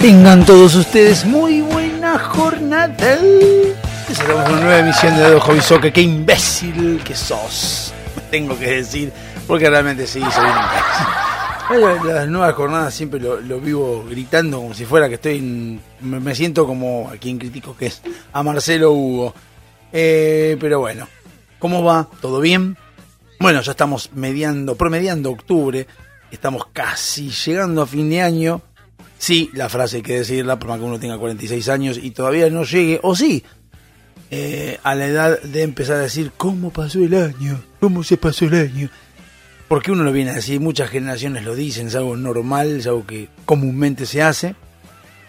Tengan todos ustedes muy buena jornada. Empezamos una nueva emisión de Dedo Hobby Soccer. Qué imbécil que sos. Me tengo que decir, porque realmente sí, soy un imbécil. La- Las nuevas jornadas siempre lo, lo vivo gritando como si fuera que estoy. en- me, me siento como a quien critico que es a Marcelo Hugo. Eh, pero bueno, ¿cómo va? ¿Todo bien? Bueno, ya estamos mediando, promediando octubre. Estamos casi llegando a fin de año. Sí, la frase hay que decirla, por más que uno tenga 46 años y todavía no llegue, o sí, eh, a la edad de empezar a decir, ¿cómo pasó el año? ¿Cómo se pasó el año? Porque uno lo viene a decir, muchas generaciones lo dicen, es algo normal, es algo que comúnmente se hace.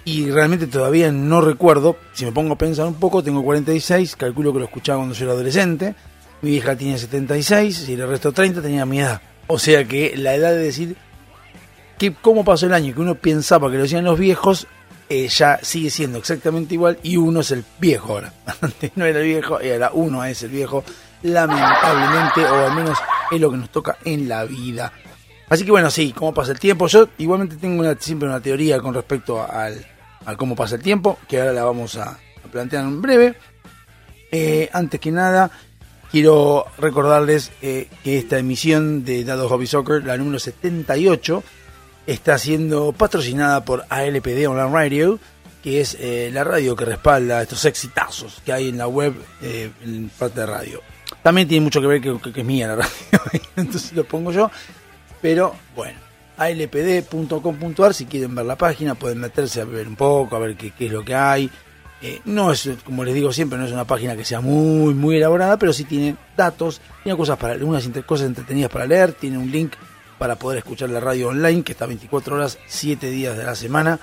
Y realmente todavía no recuerdo, si me pongo a pensar un poco, tengo 46, calculo que lo escuchaba cuando yo era adolescente, mi hija tiene 76 y el resto 30 tenía mi edad. O sea que la edad de decir que cómo pasó el año que uno pensaba que lo decían los viejos, eh, ya sigue siendo exactamente igual y uno es el viejo ahora. Antes no era el viejo, ahora uno es el viejo, lamentablemente, o al menos es lo que nos toca en la vida. Así que bueno, sí, cómo pasa el tiempo. Yo igualmente tengo siempre una teoría con respecto al, al cómo pasa el tiempo, que ahora la vamos a, a plantear en breve. Eh, antes que nada, quiero recordarles eh, que esta emisión de Dado Hobby Soccer, la número 78, está siendo patrocinada por ALPD Online Radio, que es eh, la radio que respalda estos exitazos que hay en la web eh, en parte de radio. También tiene mucho que ver que, que- es mía la radio, entonces lo pongo yo. Pero bueno, alpd.com.ar, si quieren ver la página, pueden meterse a ver un poco, a ver qué, qué es lo que hay. Eh, no es, como les digo siempre, no es una página que sea muy, muy elaborada, pero sí tiene datos, tiene cosas para algunas cosas entretenidas para leer, tiene un link para poder escuchar la radio online, que está 24 horas, 7 días de la semana,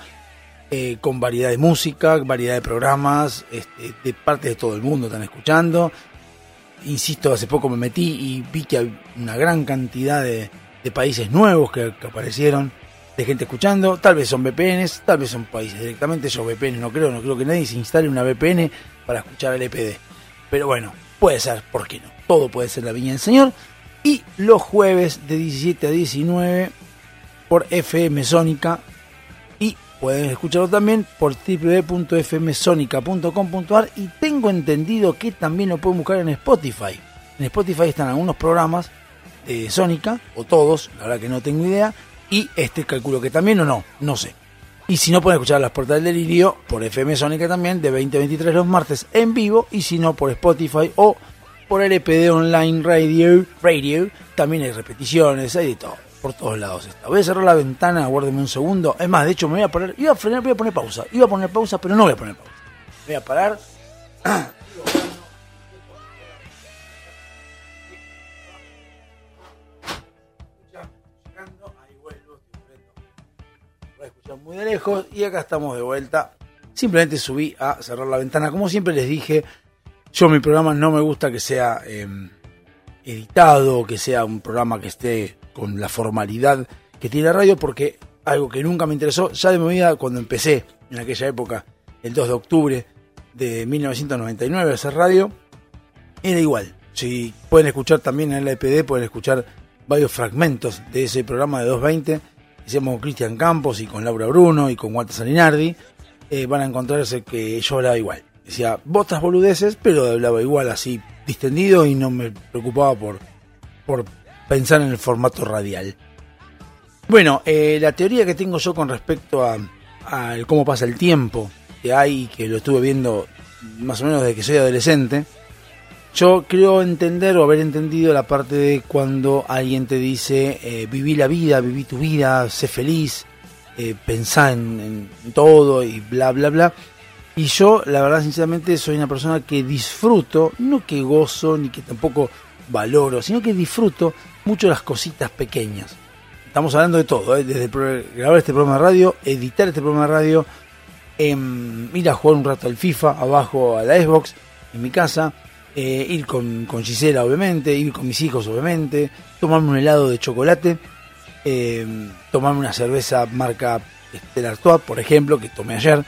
eh, con variedad de música, variedad de programas, este, de parte de todo el mundo están escuchando. Insisto, hace poco me metí y vi que hay una gran cantidad de, países nuevos que, que aparecieron, de gente escuchando, tal vez son VPNs, tal vez son países directamente, yo VPN no creo, no creo que nadie se instale una VPN para escuchar el EPD. Pero bueno, puede ser, ¿por qué no? Todo puede ser la viña del Señor. Y los jueves de 17 a 19 por FM Sónica y pueden escucharlo también por www.fmsonica.com.ar y tengo entendido que también lo pueden buscar en Spotify. En Spotify están algunos programas de Sónica, o todos, la verdad que no tengo idea, y este calculo que también o no, no sé. Y si no pueden escuchar las portadas del delirio por FM Sónica también de 2023 los martes en vivo y si no por Spotify o por LPD Online Radio, Radio también hay repeticiones, hay de todo, por todos lados está. Voy a cerrar la ventana, aguárdeme un segundo. Es más, de hecho me voy a poner, iba a frenar, voy a poner pausa, iba a poner pausa, pero no voy a poner pausa. Voy a parar. Muy de lejos y acá estamos de vuelta. Simplemente subí a cerrar la ventana. Como siempre les dije, yo mi programa no me gusta que sea eh, editado, que sea un programa que esté con la formalidad que tiene la radio, porque algo que nunca me interesó, ya de mi vida cuando empecé en aquella época, el 2 de octubre de 1999 a hacer radio, era igual. Si pueden escuchar también en la EPD, pueden escuchar varios fragmentos de ese programa de 220 hicimos con Cristian Campos y con Laura Bruno y con Walter Salinardi, eh, van a encontrarse que yo hablaba igual. Decía botas boludeces, pero hablaba igual así, distendido y no me preocupaba por, por pensar en el formato radial. Bueno, eh, la teoría que tengo yo con respecto a, a cómo pasa el tiempo que hay, que lo estuve viendo más o menos desde que soy adolescente, yo creo entender o haber entendido la parte de cuando alguien te dice eh, viví la vida, viví tu vida, sé feliz, eh, pensá en, en todo y bla bla bla. Y yo, la verdad, sinceramente, soy una persona que disfruto, no que gozo, ni que tampoco valoro, sino que disfruto mucho las cositas pequeñas. Estamos hablando de todo, ¿eh? desde grabar este programa de radio, editar este programa de radio, em, ir a jugar un rato al FIFA, abajo a la Xbox, en mi casa, eh, ir con, con, Gisela, obviamente, ir con mis hijos, obviamente, tomarme un helado de chocolate, em, tomarme una cerveza marca Stella Artois, por ejemplo, que tomé ayer,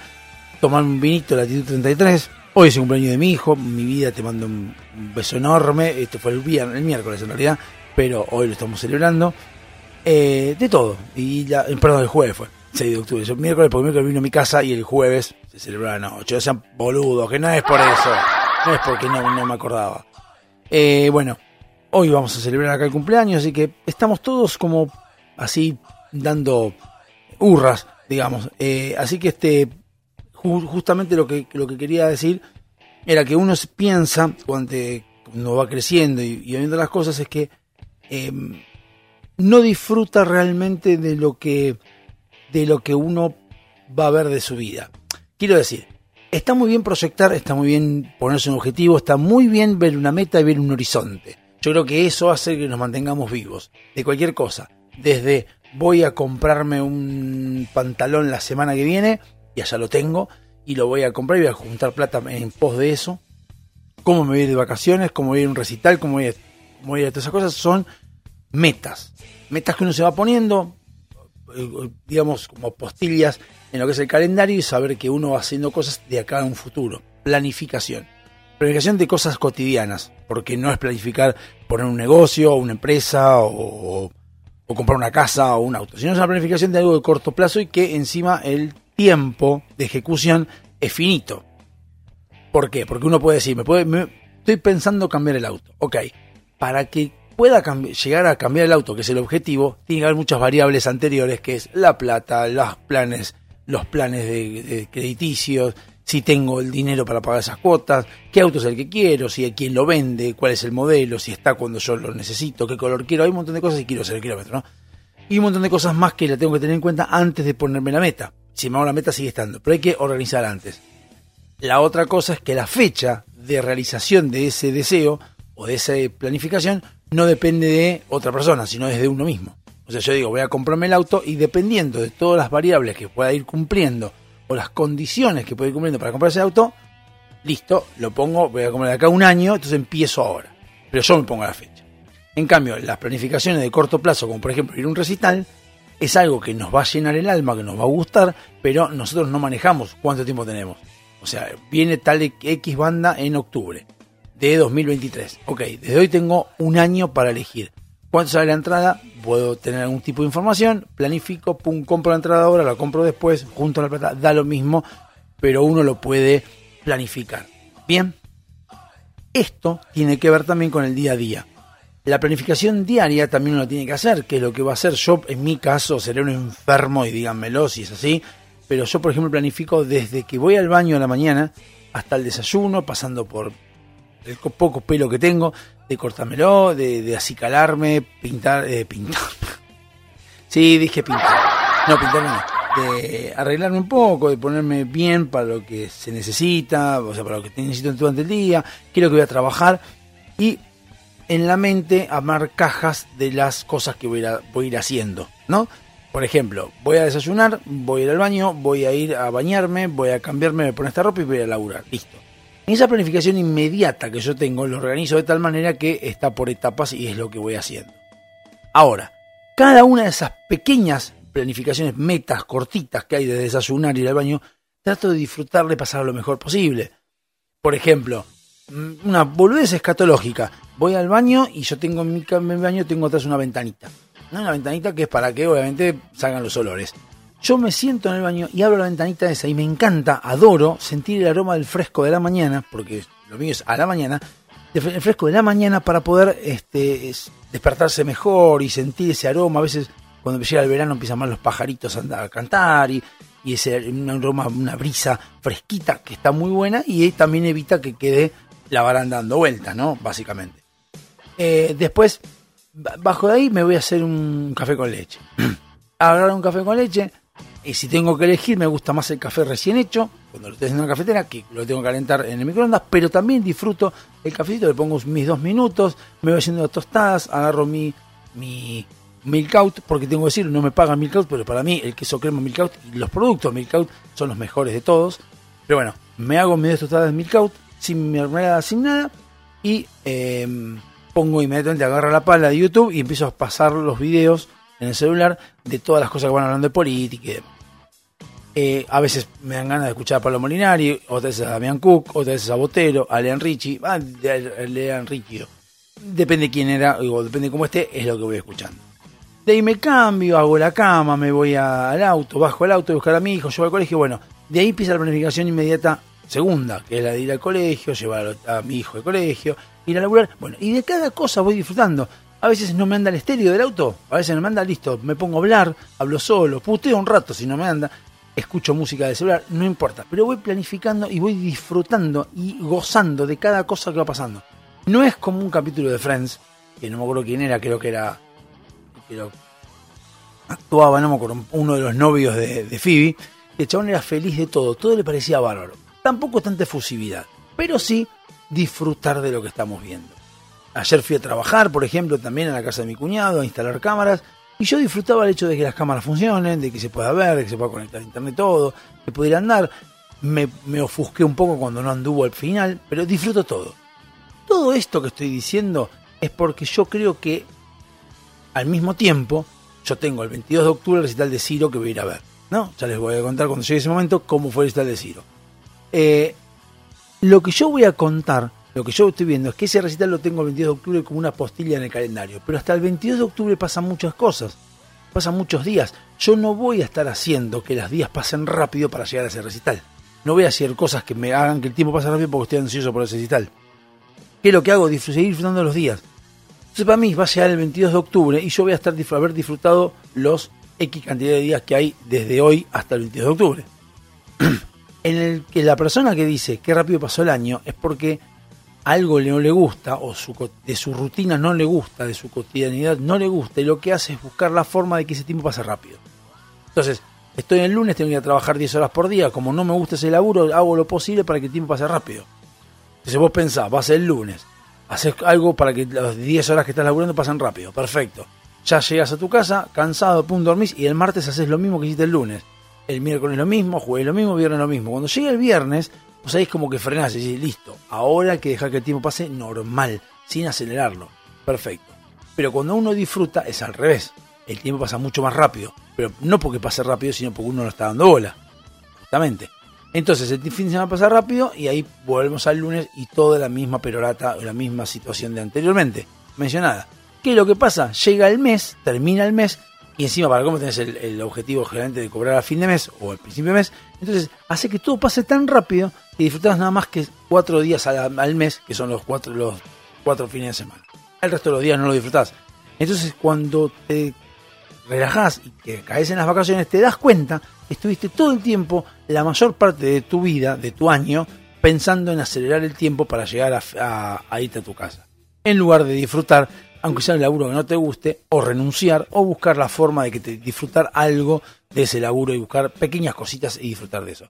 tomarme un vinito latitud 33. Hoy es el cumpleaños de mi hijo, mi vida te mando un, beso enorme. Este fue el viernes, el miércoles en realidad, pero hoy lo estamos celebrando. Eh, de todo. Y ya, eh, perdón, el jueves fue, 6 de octubre. El miércoles, porque miércoles vino a mi casa y el jueves se celebró la noche. O sean boludos, que no es por eso. No es porque no, no me acordaba. Eh, bueno, hoy vamos a celebrar acá el cumpleaños, así que estamos todos como así dando hurras, digamos. así que este justamente lo que, lo que quería decir era que uno piensa cuando va creciendo y, viendo las cosas es que em, no disfruta realmente de lo que de lo que uno va a ver de su vida. Quiero decir, está muy bien proyectar, está muy bien ponerse un objetivo, está muy bien ver una meta y ver un horizonte. Yo creo que eso hace que nos mantengamos vivos de cualquier cosa. Desde voy a comprarme un pantalón la semana que viene y allá lo tengo, y lo voy a comprar y voy a juntar plata en pos de eso. Cómo me voy a ir de vacaciones, cómo voy a ir a un recital, cómo voy a, voy a ir a todas esas cosas, son metas. Metas que uno se va poniendo, eh, digamos, como postillas en lo que es el calendario y saber que uno va haciendo cosas de acá a un futuro. Planificación. Planificación de cosas cotidianas, porque no es planificar poner un negocio, una empresa o, o comprar una casa o un auto, sino es una planificación de algo de corto plazo y que encima el tiempo de ejecución es finito. ¿Por qué? Porque uno puede decir, me puede, estoy pensando cambiar el auto. Ok, para que pueda llegar a cambiar el auto, que es el objetivo, tiene que haber muchas variables anteriores, que es la plata, los planes, los planes de, crediticios, si tengo el dinero para pagar esas cuotas, qué auto es el que quiero, si hay quien lo vende, cuál es el modelo, si está cuando yo lo necesito, qué color quiero, hay un montón de cosas y quiero hacer el kilómetro, ¿no? Y un montón de cosas más que la tengo que tener en cuenta antes de ponerme la meta si me hago la meta sigue estando, pero hay que organizar antes. La otra cosa es que la fecha de realización de ese deseo o de esa planificación no depende de otra persona, sino desde uno mismo. O sea, yo digo, voy a comprarme el auto y dependiendo de todas las variables que pueda ir cumpliendo o las condiciones que pueda ir cumpliendo para comprar ese auto, listo, lo pongo, voy a comprar acá un año, entonces empiezo ahora. Pero yo me pongo la fecha. En cambio, las planificaciones de corto plazo, como por ejemplo ir a un recital, es algo que nos va a llenar el alma, que nos va a gustar, pero nosotros no manejamos cuánto tiempo tenemos. O sea, viene tal X banda en octubre de 2023. Ok, desde hoy tengo un año para elegir. ¿Cuánto sale la entrada? Puedo tener algún tipo de información, planifico, pum, compro la entrada ahora, la compro después, junto a la plata, da lo mismo, pero uno lo puede planificar. Bien, esto tiene que ver también con el día a día. La planificación diaria también uno tiene que hacer, que es lo que va a hacer yo, en mi caso, seré un enfermo y díganmelo si es así, pero yo, por ejemplo, planifico desde que voy al baño a la mañana hasta el desayuno, pasando por el poco pelo que tengo, de cortármelo, de, de acicalarme, pintar, eh, pintar. sí, dije pintar. No, pintarme no. De arreglarme un poco, de ponerme bien para lo que se necesita, o sea, para lo que necesito durante el día, quiero que voy a trabajar y en la mente armar cajas de las cosas que voy a, ir haciendo, ¿no? Por ejemplo, voy a desayunar, voy a ir al baño, voy a ir a bañarme, voy a cambiarme, me poner esta ropa y voy a laburar. Listo. Esa planificación inmediata que yo tengo lo organizo de tal manera que está por etapas y es lo que voy haciendo. Ahora, cada una de esas pequeñas planificaciones, metas cortitas que hay de desayunar y ir al baño, trato de disfrutar de pasar lo mejor posible. Por ejemplo, una boludez escatológica voy al baño y yo tengo en mi, baño tengo atrás una ventanita. Una ventanita que es para que obviamente salgan los olores. Yo me siento en el baño y abro la ventanita esa y me encanta, adoro sentir el aroma del fresco de la mañana, porque lo mío es a la mañana, el fresco de la mañana para poder este, despertarse mejor y sentir ese aroma. A veces cuando llega el verano empiezan más los pajaritos a, cantar y, y ese aroma, una brisa fresquita que está muy buena y también evita que quede la baranda dando vueltas, ¿no? Básicamente. Eh, después, bajo de ahí me voy a hacer un café con leche. Agarrar un café con leche Y si tengo que elegir, me gusta más el café recién hecho, cuando lo estoy haciendo en la cafetera, que lo tengo que calentar en el microondas, pero también disfruto el cafecito, le pongo mis dos minutos, me voy haciendo las tostadas, agarro mi, mi Milk Out, porque tengo que decir, no me pagan Milk Out, pero para mí el queso crema Milk Out y los productos Milk Out son los mejores de todos. Pero bueno, me hago mis dos tostadas de Milk Sin mermelada, sin nada, y em, pongo inmediatamente, agarro la pala de YouTube y empiezo a pasar los videos en el celular de todas las cosas que van hablando de política. Eh, a veces me dan ganas de escuchar a Pablo Molinari, otras veces a Damián Cook, otras veces a Botero, a Lean Richie, ah, de, Lean Richie. Depende quién era, o depende cómo esté, es lo que voy escuchando. De ahí me cambio, hago la cama, me voy al auto, bajo el auto, a buscar a mi hijo, llevo al colegio. Bueno, de ahí empieza la planificación inmediata segunda, que es la de ir al colegio, llevar a mi hijo al colegio, ir a laburar. Bueno, y de cada cosa voy disfrutando. A veces no me anda el estéreo del auto, a veces no me anda listo, me pongo a hablar, hablo solo, puteo un rato si no me anda, escucho música de celular, no importa, pero voy planificando y voy disfrutando y gozando de cada cosa que va pasando. No es como un capítulo de Friends, que no me acuerdo quién era, creo que era. actuaba, no me acuerdo, uno de los novios de, de Phoebe. El chabón era feliz de todo, todo le parecía bárbaro. Tampoco tanta efusividad, pero sí disfrutar de lo que estamos viendo. Ayer fui a trabajar, por ejemplo, también en la casa de mi cuñado, a instalar cámaras, y yo disfrutaba el hecho de que las cámaras funcionen, de que se pueda ver, de que se pueda conectar a internet todo, que pudiera andar. Me, me ofusqué un poco cuando no anduvo al final, pero disfruto todo. Todo esto que estoy diciendo es porque yo creo que al mismo tiempo yo tengo el 22 de octubre el recital de Ciro que voy a ir a ver. ¿no? Ya les voy a contar cuando llegue ese momento cómo fue el recital de Ciro. Eh, lo que yo voy a contar, lo que yo estoy viendo, es que ese recital lo tengo el 22 de octubre como una postilla en el calendario. Pero hasta el 22 de octubre pasan muchas cosas, pasan muchos días. Yo no voy a estar haciendo que los días pasen rápido para llegar a ese recital. No voy a hacer cosas que me hagan que el tiempo pase rápido porque estoy ansioso por ese recital. ¿Qué es lo que hago? seguir disfrutando los días. Entonces para mí va a llegar el 22 de octubre y yo voy a estar haber disfrutado los X cantidad de días que hay desde hoy hasta el 22 de octubre. en el que la persona que dice qué rápido pasó el año es porque algo no le gusta o de su rutina no le gusta, de su cotidianidad no le gusta y lo que hace es buscar la forma de que ese tiempo pase rápido. Entonces, estoy el lunes, tengo que ir a trabajar 10 horas por día, como no me gusta ese laburo, hago lo posible para que el tiempo pase rápido. Entonces vos pensás, vas el lunes, haces algo para que las 10 horas que estás laburando pasen rápido, perfecto. Ya llegas a tu casa, cansado, punto dormís y el martes haces lo mismo que hiciste el lunes el miércoles lo mismo, jueves lo mismo, viernes lo mismo. Cuando llega el viernes, ahí es como que frenás y decís, listo, ahora hay que dejar que el tiempo pase normal, sin acelerarlo. Perfecto. Pero cuando uno disfruta es al revés. El tiempo pasa mucho más rápido. Pero no porque pase rápido, sino porque uno no está dando bola. Justamente. Entonces el fin de semana pasa rápido y ahí volvemos al lunes y toda la misma perorata, la misma situación de anteriormente, mencionada. ¿Qué es lo que pasa? Llega el mes, termina el mes y encima para cómo tenés el, objetivo generalmente de cobrar a fin de mes o al principio de mes, entonces hace que todo pase tan rápido que disfrutas nada más que cuatro días al, mes, que son los cuatro, los cuatro fines de semana. El resto de los días no lo disfrutás. Entonces cuando te relajás y que caes en las vacaciones, te das cuenta que estuviste todo el tiempo, la mayor parte de tu vida, de tu año, pensando en acelerar el tiempo para llegar a irte a tu casa. En lugar de disfrutar aunque sea un laburo que no te guste, o renunciar, o buscar la forma de que te disfrutar algo de ese laburo y buscar pequeñas cositas y disfrutar de eso.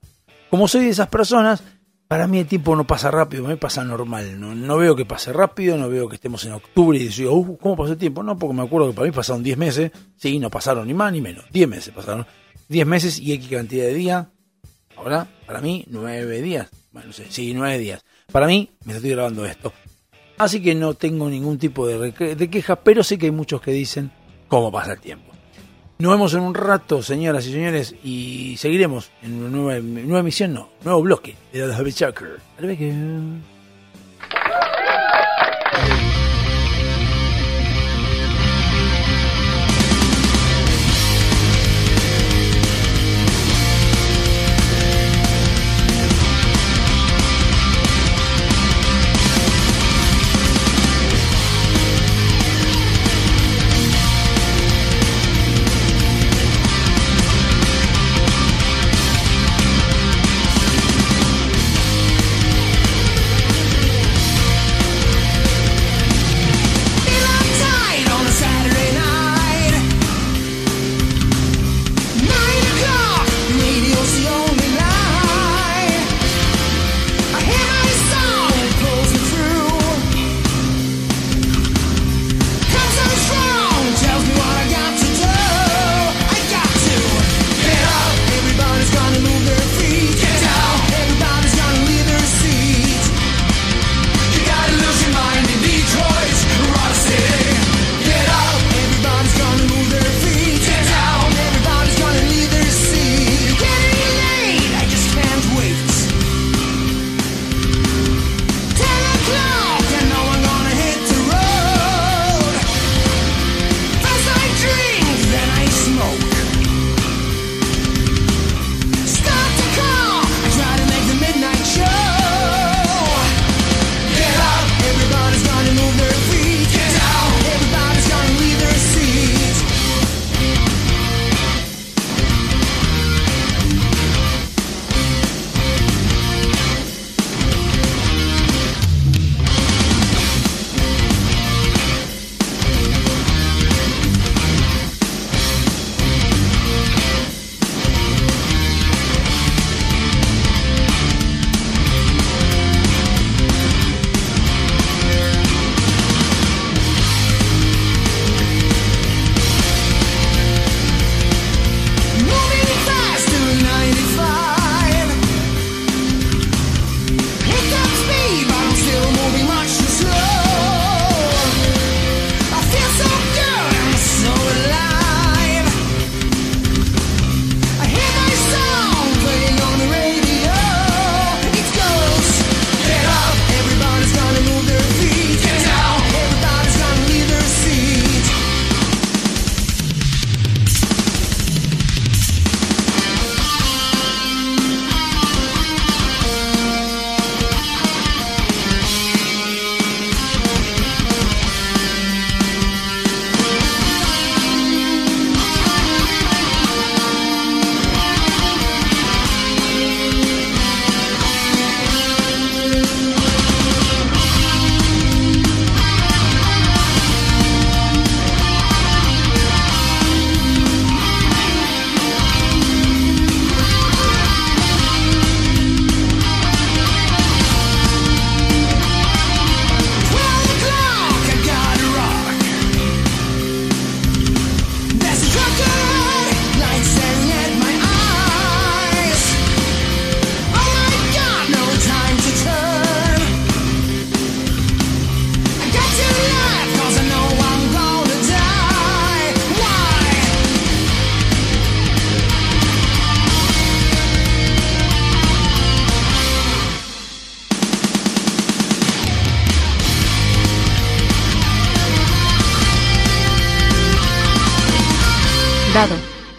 Como soy de esas personas, para mí el tiempo no pasa rápido, me pasa normal. No, veo que pase rápido, no veo que estemos en octubre y digo, uh, ¿cómo pasó el tiempo? No, porque me acuerdo que para mí pasaron 10 meses, sí, no pasaron ni más ni menos, 10 meses pasaron. 10 meses y X cantidad de días. Ahora, para mí, 9 días. Bueno, no sé, sí, 9 días. Para mí, me estoy grabando esto. Así que no tengo ningún tipo de, de queja, pero sé que hay muchos que dicen cómo pasa el tiempo. Nos vemos en un rato, señoras y señores, y seguiremos en una nueva, nueva emisión, no, nuevo bloque de The Happy Chucker.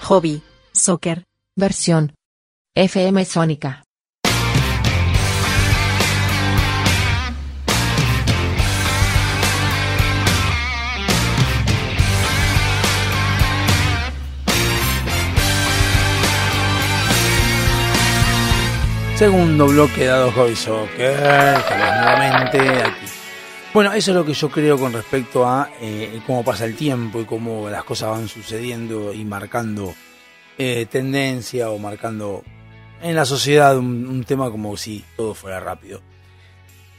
Hobby. Soccer. Versión. FM Sónica. Segundo bloque dado Hobby Soccer. Estamos nuevamente. Bueno, eso es lo que yo creo con respecto a eh, cómo pasa el tiempo y cómo las cosas van sucediendo y marcando eh, tendencia o marcando en la sociedad un, tema como si todo fuera rápido.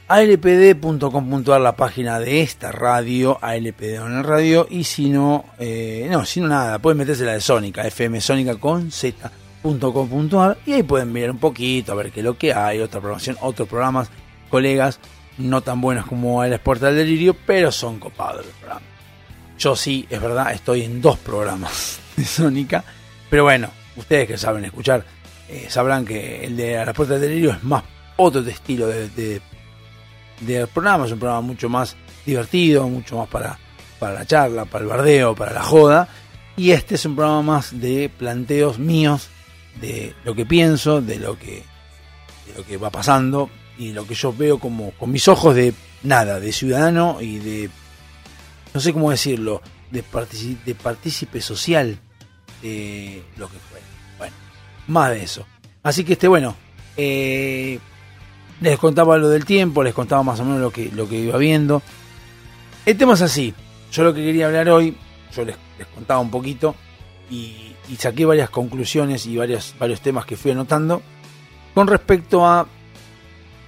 alpd.com.ar la página de esta radio, ALPD en el radio, y si no, eh, no, si no nada, pueden meterse la de Sónica, FM Sónica con z.com.ar y ahí pueden mirar un poquito, a ver qué es lo que hay, otra programación, otros programas, colegas, no tan buenos como el Sport del Delirio, pero son copados. Yo sí, es verdad, estoy en dos programas de Sónica, pero bueno, ustedes que saben escuchar, eh, sabrán que el de La Puerta del Delirio es más otro estilo de, de, de programa, es un programa mucho más divertido, mucho más para, para la charla, para el bardeo, para la joda. Y este es un programa más de planteos míos, de lo que pienso, de lo que, de lo que va pasando y lo que yo veo como con mis ojos de nada, de ciudadano y de, no sé cómo decirlo, de, partici- de partícipe social de lo que fue. Bueno, más de eso. Así que este, bueno, eh, les contaba lo del tiempo, les contaba más o menos lo que, lo que iba viendo. El tema es así. Yo lo que quería hablar hoy, yo les, les contaba un poquito y, y saqué varias conclusiones y varios, varios temas que fui anotando con respecto a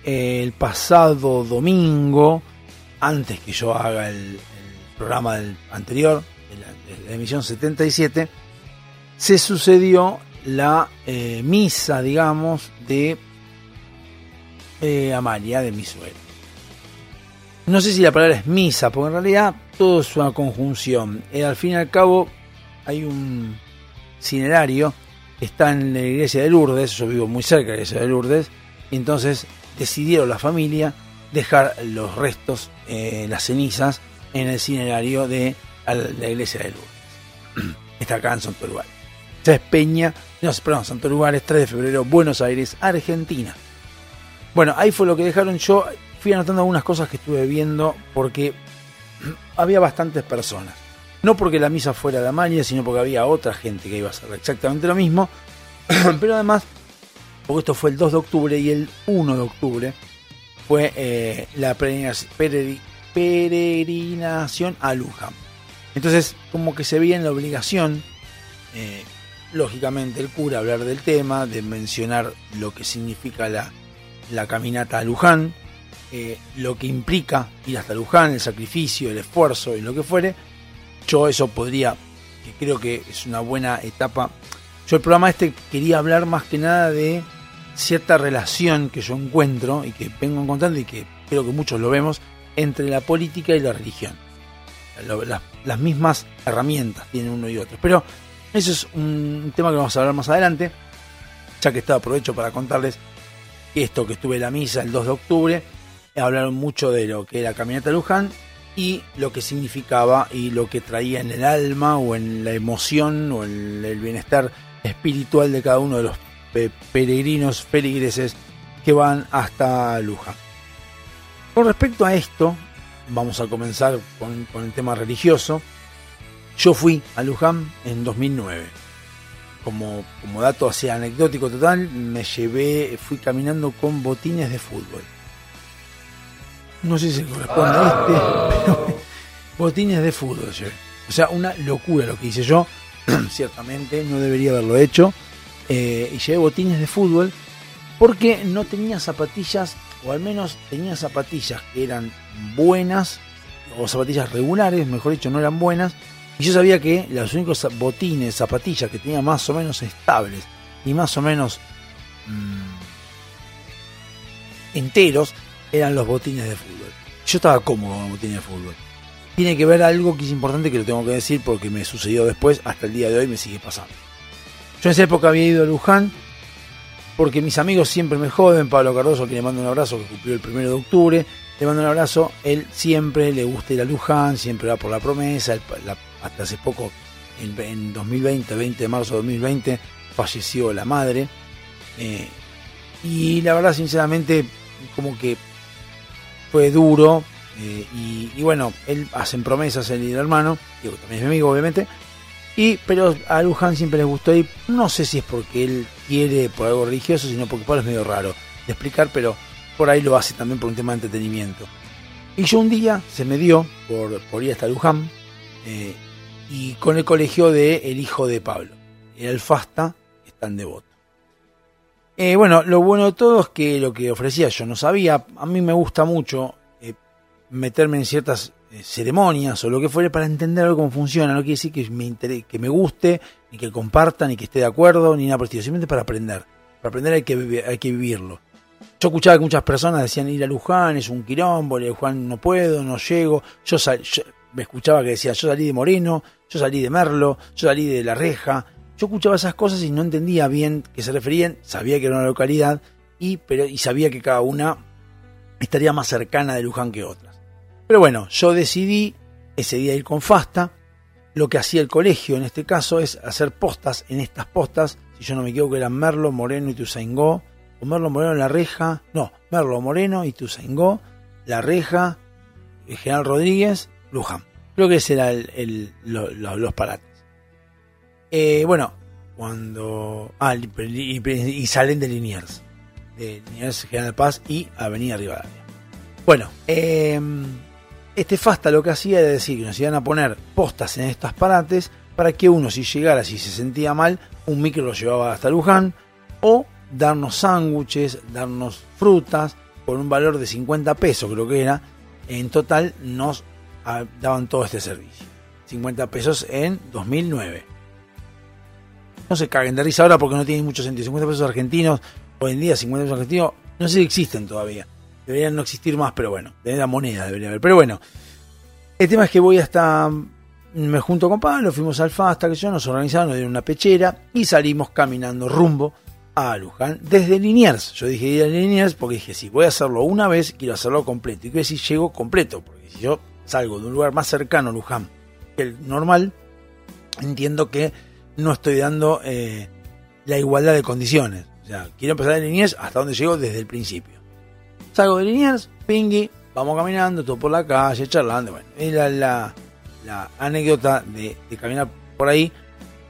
el pasado domingo, antes que yo haga el, programa del anterior, la, emisión 77, se sucedió la eh, misa, digamos, de eh, Amalia, de mi. No sé si la palabra es misa, porque en realidad todo es una conjunción. Eh, al fin y al cabo, hay un cinerario que está en la iglesia de Lourdes, yo vivo muy cerca de la iglesia de Lourdes, y entonces decidieron la familia dejar los restos, eh, las cenizas, en el cinerario de la iglesia de Lourdes. Está acá en Santo Lugar. Es Peña, no, perdón, Santo Lugares, 3 de febrero, Buenos Aires, Argentina. Bueno, ahí fue lo que dejaron. Yo fui anotando algunas cosas que estuve viendo porque había bastantes personas. No porque la misa fuera de Amalia, sino porque había otra gente que iba a hacer exactamente lo mismo. Pero además, porque esto fue el 2 de octubre y el 1 de octubre fue eh, la peregrinación, a Luján. Entonces, como que se veía en la obligación, eh, lógicamente, el cura hablar del tema, de mencionar lo que significa la, la caminata a Luján, eh, lo que implica ir hasta Luján, el sacrificio, el esfuerzo y lo que fuere. Yo eso podría, que creo que es una buena etapa. Yo el programa este quería hablar más que nada de cierta relación que yo encuentro y que vengo encontrando y que creo que muchos lo vemos entre la política y la religión. Las mismas herramientas tienen uno y otro. Pero eso es un tema que vamos a hablar más adelante, ya que está aprovecho para contarles esto que estuve en la misa el 2 de octubre, hablaron mucho de lo que era Caminata Luján y lo que significaba y lo que traía en el alma o en la emoción o en el bienestar espiritual de cada uno de los pe peregrinos, feligreses que van hasta Luján. Con respecto a esto, vamos a comenzar con, el tema religioso. Yo fui a Luján en 2009 como, como dato así anecdótico total, me llevé, fui caminando con botines de fútbol. No sé si corresponde a este, pero botines de fútbol llevé. O sea, una locura lo que hice yo. Ciertamente no debería haberlo hecho. Eh, y llevé botines de fútbol porque no tenía zapatillas, o al menos tenía zapatillas que eran buenas, o zapatillas regulares, mejor dicho, no eran buenas, y yo sabía que los únicos botines, zapatillas que tenía más o menos estables y más o menos mmm, enteros eran los botines de fútbol. Yo estaba cómodo con los botines de fútbol. Tiene que ver algo que es importante que lo tengo que decir porque me sucedió después, hasta el día de hoy me sigue pasando. Yo en esa época había ido a Luján porque mis amigos siempre me joden. Pablo Cardoso, que le mando un abrazo, que cumplió el primero de octubre, le mando un abrazo. Él siempre le gusta ir a Luján, siempre va por la promesa. Hasta hace poco en, en 2020, 20 de marzo de 2020, falleció la madre. eh, y la verdad, sinceramente, como que fue duro. Eh, y, y bueno, él hacen promesas, y el hermano, digo, también es mi amigo, obviamente. Y, pero a Luján siempre le gustó ir, no sé si es porque él quiere por algo religioso, sino porque Pablo es medio raro de explicar, pero por ahí lo hace también por un tema de entretenimiento. Y yo un día se me dio por, por ir hasta Luján eh, y con el colegio de el hijo de Pablo, el Fasta, que es tan devoto. Eh, bueno, lo bueno de todo es que lo que ofrecía yo no sabía, a mí me gusta mucho meterme en ciertas eh, ceremonias o lo que fuere para entender cómo funciona, no quiere decir que me, inter- que me guste, ni que comparta, ni que esté de acuerdo, ni nada por el estilo, simplemente para aprender. Para aprender hay que, hay que vivirlo. Yo escuchaba que muchas personas decían ir a Luján es un quilombo, ir a Luján no puedo, no llego. Yo, sal- yo- me escuchaba que decía yo salí de Moreno, yo salí de Merlo, yo salí de La Reja. Yo escuchaba esas cosas y no entendía bien qué se referían, sabía que era una localidad y, pero, y sabía que cada una estaría más cercana de Luján que otras. Pero bueno, yo decidí ese día ir con Fasta. Lo que hacía el colegio en este caso es hacer postas. En estas postas, si yo no me equivoco, eran Merlo, Moreno y Tuzaingó. O Merlo, Moreno, La Reja. No, Merlo, Moreno y Tuzaingó. La Reja, el General Rodríguez, Luján. Creo que ese era el, el- lo- lo- los parates. Eh, bueno, cuando... Ah, y salen de Liniers. De Liniers, General Paz y Avenida Rivadavia. Bueno, eh, este Fasta lo que hacía era decir que nos iban a poner postas en estos parates para que uno, si llegara, si se sentía mal, un micro lo llevaba hasta Luján, o darnos sándwiches, darnos frutas, por un valor de 50 pesos, creo que era. En total nos ah, daban todo este servicio. 50 pesos en 2009. No se caguen de risa ahora porque no tiene mucho sentido. 50 pesos argentinos, hoy en día 50 pesos argentinos, no sé si existen todavía. Deberían no existir más, pero bueno, de la moneda debería haber. Pero bueno, el tema es que voy hasta. Me junto con Pablo, fuimos al Fasta, que yo, nos organizaron, nos dieron una pechera y salimos caminando rumbo a Luján desde Liniers. Yo dije ir a Liniers porque dije, si voy a hazacerlo una vez, quiero hacerlo completo. Y que si llego completo, porque si yo salgo de un lugar más cercano a Luján que el normal, entiendo que no estoy dando eh, la igualdad de condiciones. O sea, quiero empezar de Liniers hasta donde llego desde el principio. Salgo de Liniers, pingui, vamos caminando, todo por la calle, charlando. Bueno, es la, anécdota de, caminar por ahí.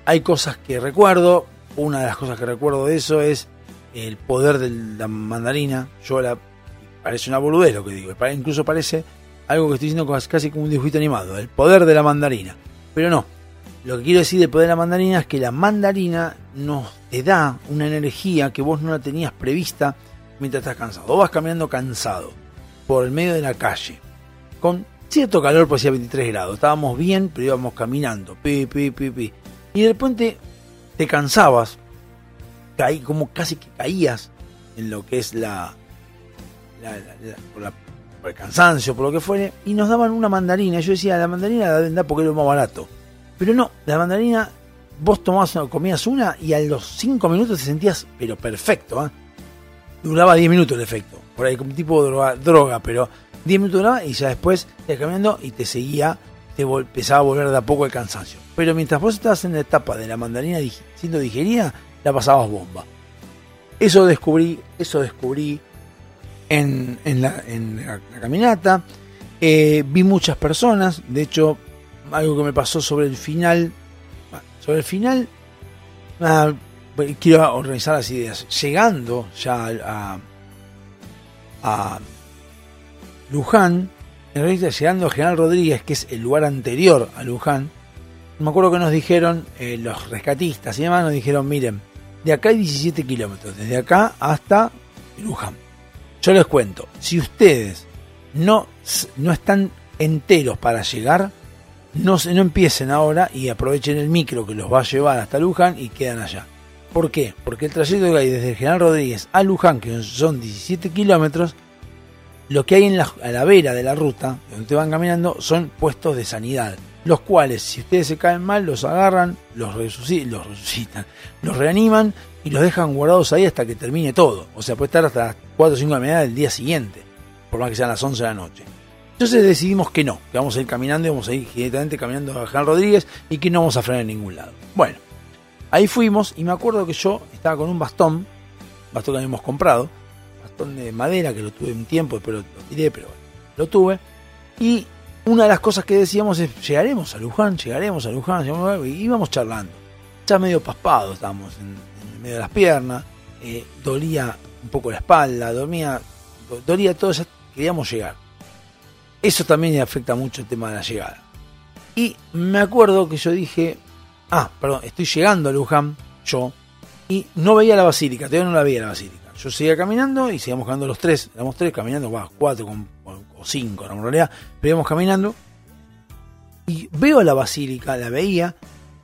Hay cosas que recuerdo. Una de las cosas que recuerdo de eso es el poder de la mandarina. Yo la. Parece una boludez lo que digo. Incluso parece algo que estoy diciendo casi como un dibujito animado. El poder de la mandarina. Pero no. Lo que quiero decir del poder de la mandarina es que la mandarina nos te da una energía que vos no la tenías prevista mientras estás cansado. Vos vas caminando cansado por el medio de la calle, con cierto calor, pues hacía 23 grados. Estábamos bien, pero íbamos caminando, pi, pi, pi, pi. Y de repente te cansabas, caí, como casi que caías en lo que es la, por, la- por el cansancio, por lo que fuere, y nos daban una mandarina. Yo decía, la mandarina la deben dar porque es lo más barato. Pero no, la mandarina, vos tomabas, comías una y a los 5 minutos te sentías, pero perfecto, ¿eh? Duraba 10 minutos el efecto. Por ahí, como un tipo de droga, droga, pero 10 minutos duraba y ya después te caminando y te seguía, te empezaba a volver de a poco el cansancio. Pero mientras vos estabas en la etapa de la mandarina dig- siendo digerida, la pasabas bomba. Eso descubrí, eso descubrí en, en la, en la- caminata. Eh, vi muchas personas, de hecho, algo que me pasó sobre el final. Sobre el final, quiero organizar las ideas. Llegando ya a, Luján, en realidad llegando a General Rodríguez, que es el lugar anterior a Luján, me acuerdo que nos dijeron, eh, los rescatistas y demás, nos dijeron, miren, de acá hay 17 kilómetros, desde acá hasta Luján. Yo les cuento, si ustedes no, no están enteros para llegar, no, no empiecen ahora y aprovechen el micro que los va a llevar hasta Luján y quedan allá. ¿Por qué? Porque el trayecto que hay desde General Rodríguez a Luján, que son 17 kilómetros, lo que hay en la, a la vera de la ruta, donde te van caminando, son puestos de sanidad, los cuales, si ustedes se caen mal, los agarran, los, resuci- los resucitan, los reaniman y los dejan guardados ahí hasta que termine todo. O sea, puede estar hasta las 4 o 5 de la mañana del día siguiente, por más que sean las 11 de la noche. Entonces decidimos que no, que vamos a ir caminando y vamos a ir directamente caminando a Juan Rodríguez y que no vamos a frenar en ningún lado. Bueno, ahí fuimos y me acuerdo que yo estaba con un bastón, bastón que habíamos comprado, bastón de madera que lo tuve un tiempo, después lo, tiré, pero bueno, lo tuve. Y una de las cosas que decíamos es, llegaremos a Luján, llegaremos a Luján, llegaremos a Luján", y íbamos charlando. Ya medio paspados estábamos en, en medio de las piernas, eh, dolía un poco la espalda, dormía, do- dolía todo, ya queríamos llegar. Eso también afecta mucho el tema de la llegada. Y me acuerdo que yo dije, ah, perdón, estoy llegando a Luján, yo, y no veía la basílica, todavía no la veía la basílica. Yo seguía caminando y seguíamos caminando los tres, éramos tres caminando, va, cuatro o cinco, en realidad, pero caminando. Y veo la basílica, la veía,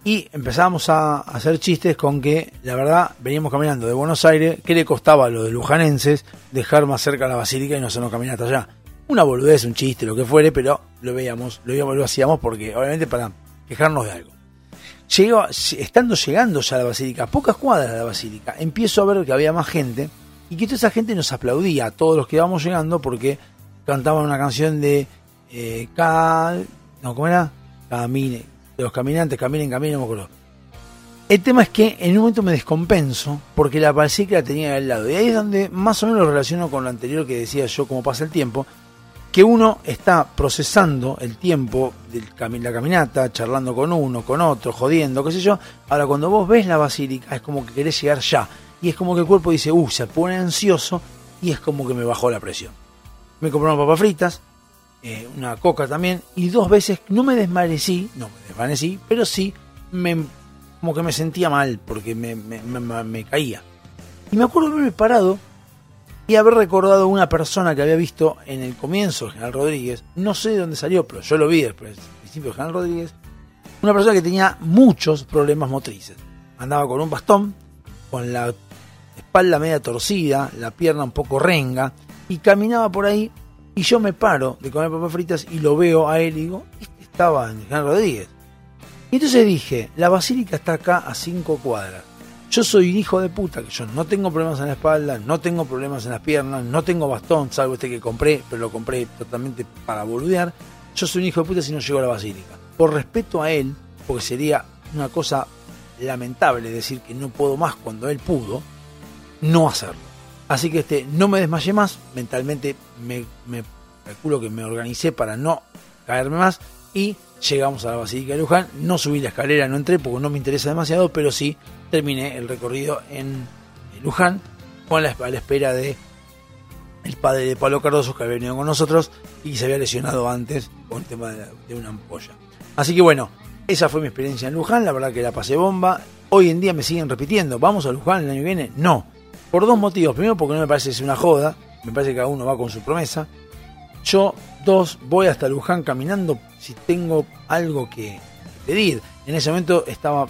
y empezábamos a hacer chistes con que, la verdad, veníamos caminando de Buenos Aires, ¿qué le costaba a los de lujanenses dejar más cerca la basílica y no hacernos caminar hasta allá? Una boludez, un chiste, lo que fuere, pero lo veíamos, lo, veíamos, lo hacíamos porque, obviamente, para quejarnos de algo. Llego, estando llegando ya a la basílica, pocas cuadras de la basílica, empiezo a ver que había más gente y que toda esa gente nos aplaudía a todos los que íbamos llegando porque cantaban una canción de eh, no, ¿cómo era? Camine, de los caminantes, caminen, caminen, no me acuerdo. El tema es que en un momento me descompenso porque la basílica la tenía al lado. Y ahí es donde más o menos lo relaciono con lo anterior que decía yo, cómo pasa el tiempo, que uno está procesando el tiempo de la caminata, charlando con uno, con otro, jodiendo, qué sé yo. Ahora, cuando vos ves la basílica, es como que querés llegar ya. Y es como que el cuerpo dice, uh, se pone ansioso y es como que me bajó la presión. Me compré unas papas fritas, eh, una coca también, y dos veces no me desvanecí, no me desvanecí, pero sí me, como que me sentía mal porque me, me, caía. Y me acuerdo haberme parado y haber recordado una persona que había visto en el comienzo de General Rodríguez, no sé de dónde salió, pero yo lo vi después, al principio General Rodríguez, una persona que tenía muchos problemas motrices. Andaba con un bastón, con la espalda media torcida, la pierna un poco renga, y caminaba por ahí, y yo me paro de comer papas fritas y lo veo a él y digo, este estaba en General Rodríguez. Y entonces dije, la basílica está acá a cinco cuadras. Yo soy un hijo de puta, que yo no tengo problemas en la espalda, no tengo problemas en las piernas, no tengo bastón, salvo este que compré, pero lo compré totalmente para boludear. Yo soy un hijo de puta si no llego a la basílica. Por respeto a él, porque sería una cosa lamentable decir que no puedo más cuando él pudo, no hacerlo. Así que este, no me desmayé más, mentalmente me, me calculo que me organicé para no caerme más y llegamos a la Basílica de Luján. No subí la escalera, no entré porque no me interesa demasiado, pero sí terminé el recorrido en Luján con la, a la espera de el padre de Pablo Cardoso que había venido con nosotros y se había lesionado antes con el tema de, de una ampolla. Así que bueno, esa fue mi experiencia en Luján, la verdad que la pasé bomba. Hoy en día me siguen repitiendo, ¿vamos a Luján el año que viene? No, por dos motivos. Primero porque no me parece que sea una joda, me parece que cada uno va con su promesa. Yo, dos, voy hasta Luján caminando si tengo algo que pedir. En ese momento estaba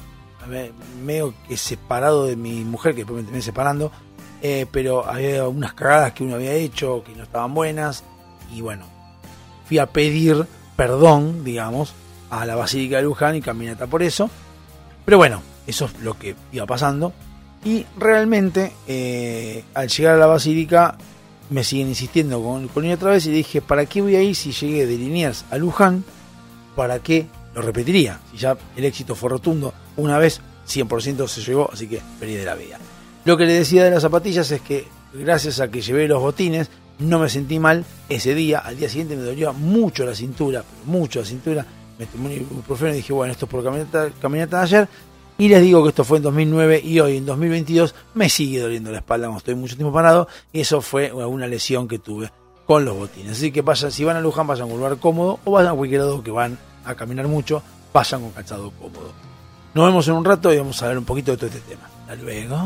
medio que separado de mi mujer, que después me terminé separando, eh, pero había unas cagadas que uno había hecho que no estaban buenas, y bueno, fui a pedir perdón, digamos, a la Basílica de Luján y caminata por eso. Pero bueno, eso es lo que iba pasando. Y realmente, eh, al llegar a la Basílica, me siguen insistiendo con, con otra vez y dije, ¿para qué voy a ir si llegué de Liniers a Luján? ¿Para qué lo repetiría? Si ya el éxito fue rotundo una vez, 100% se llegó, así que feliz de la vida. Lo que le decía de las zapatillas es que gracias a que llevé los botines, no me sentí mal ese día. Al día siguiente me dolía mucho la cintura, mucho la cintura. Me tomé un ibuprofeno y dije, bueno, esto es por caminata, caminata de ayer. Y les digo que esto fue en 2009 y hoy en 2022 me sigue doliendo la espalda cuando estoy mucho tiempo parado. Y eso fue una lesión que tuve con los botines. Así que vayan, si van a Luján, vayan con un lugar cómodo o vayan a cualquier lado que van a caminar mucho, vayan con calzado cómodo. Nos vemos en un rato y vamos a ver un poquito de todo este tema. Hasta luego.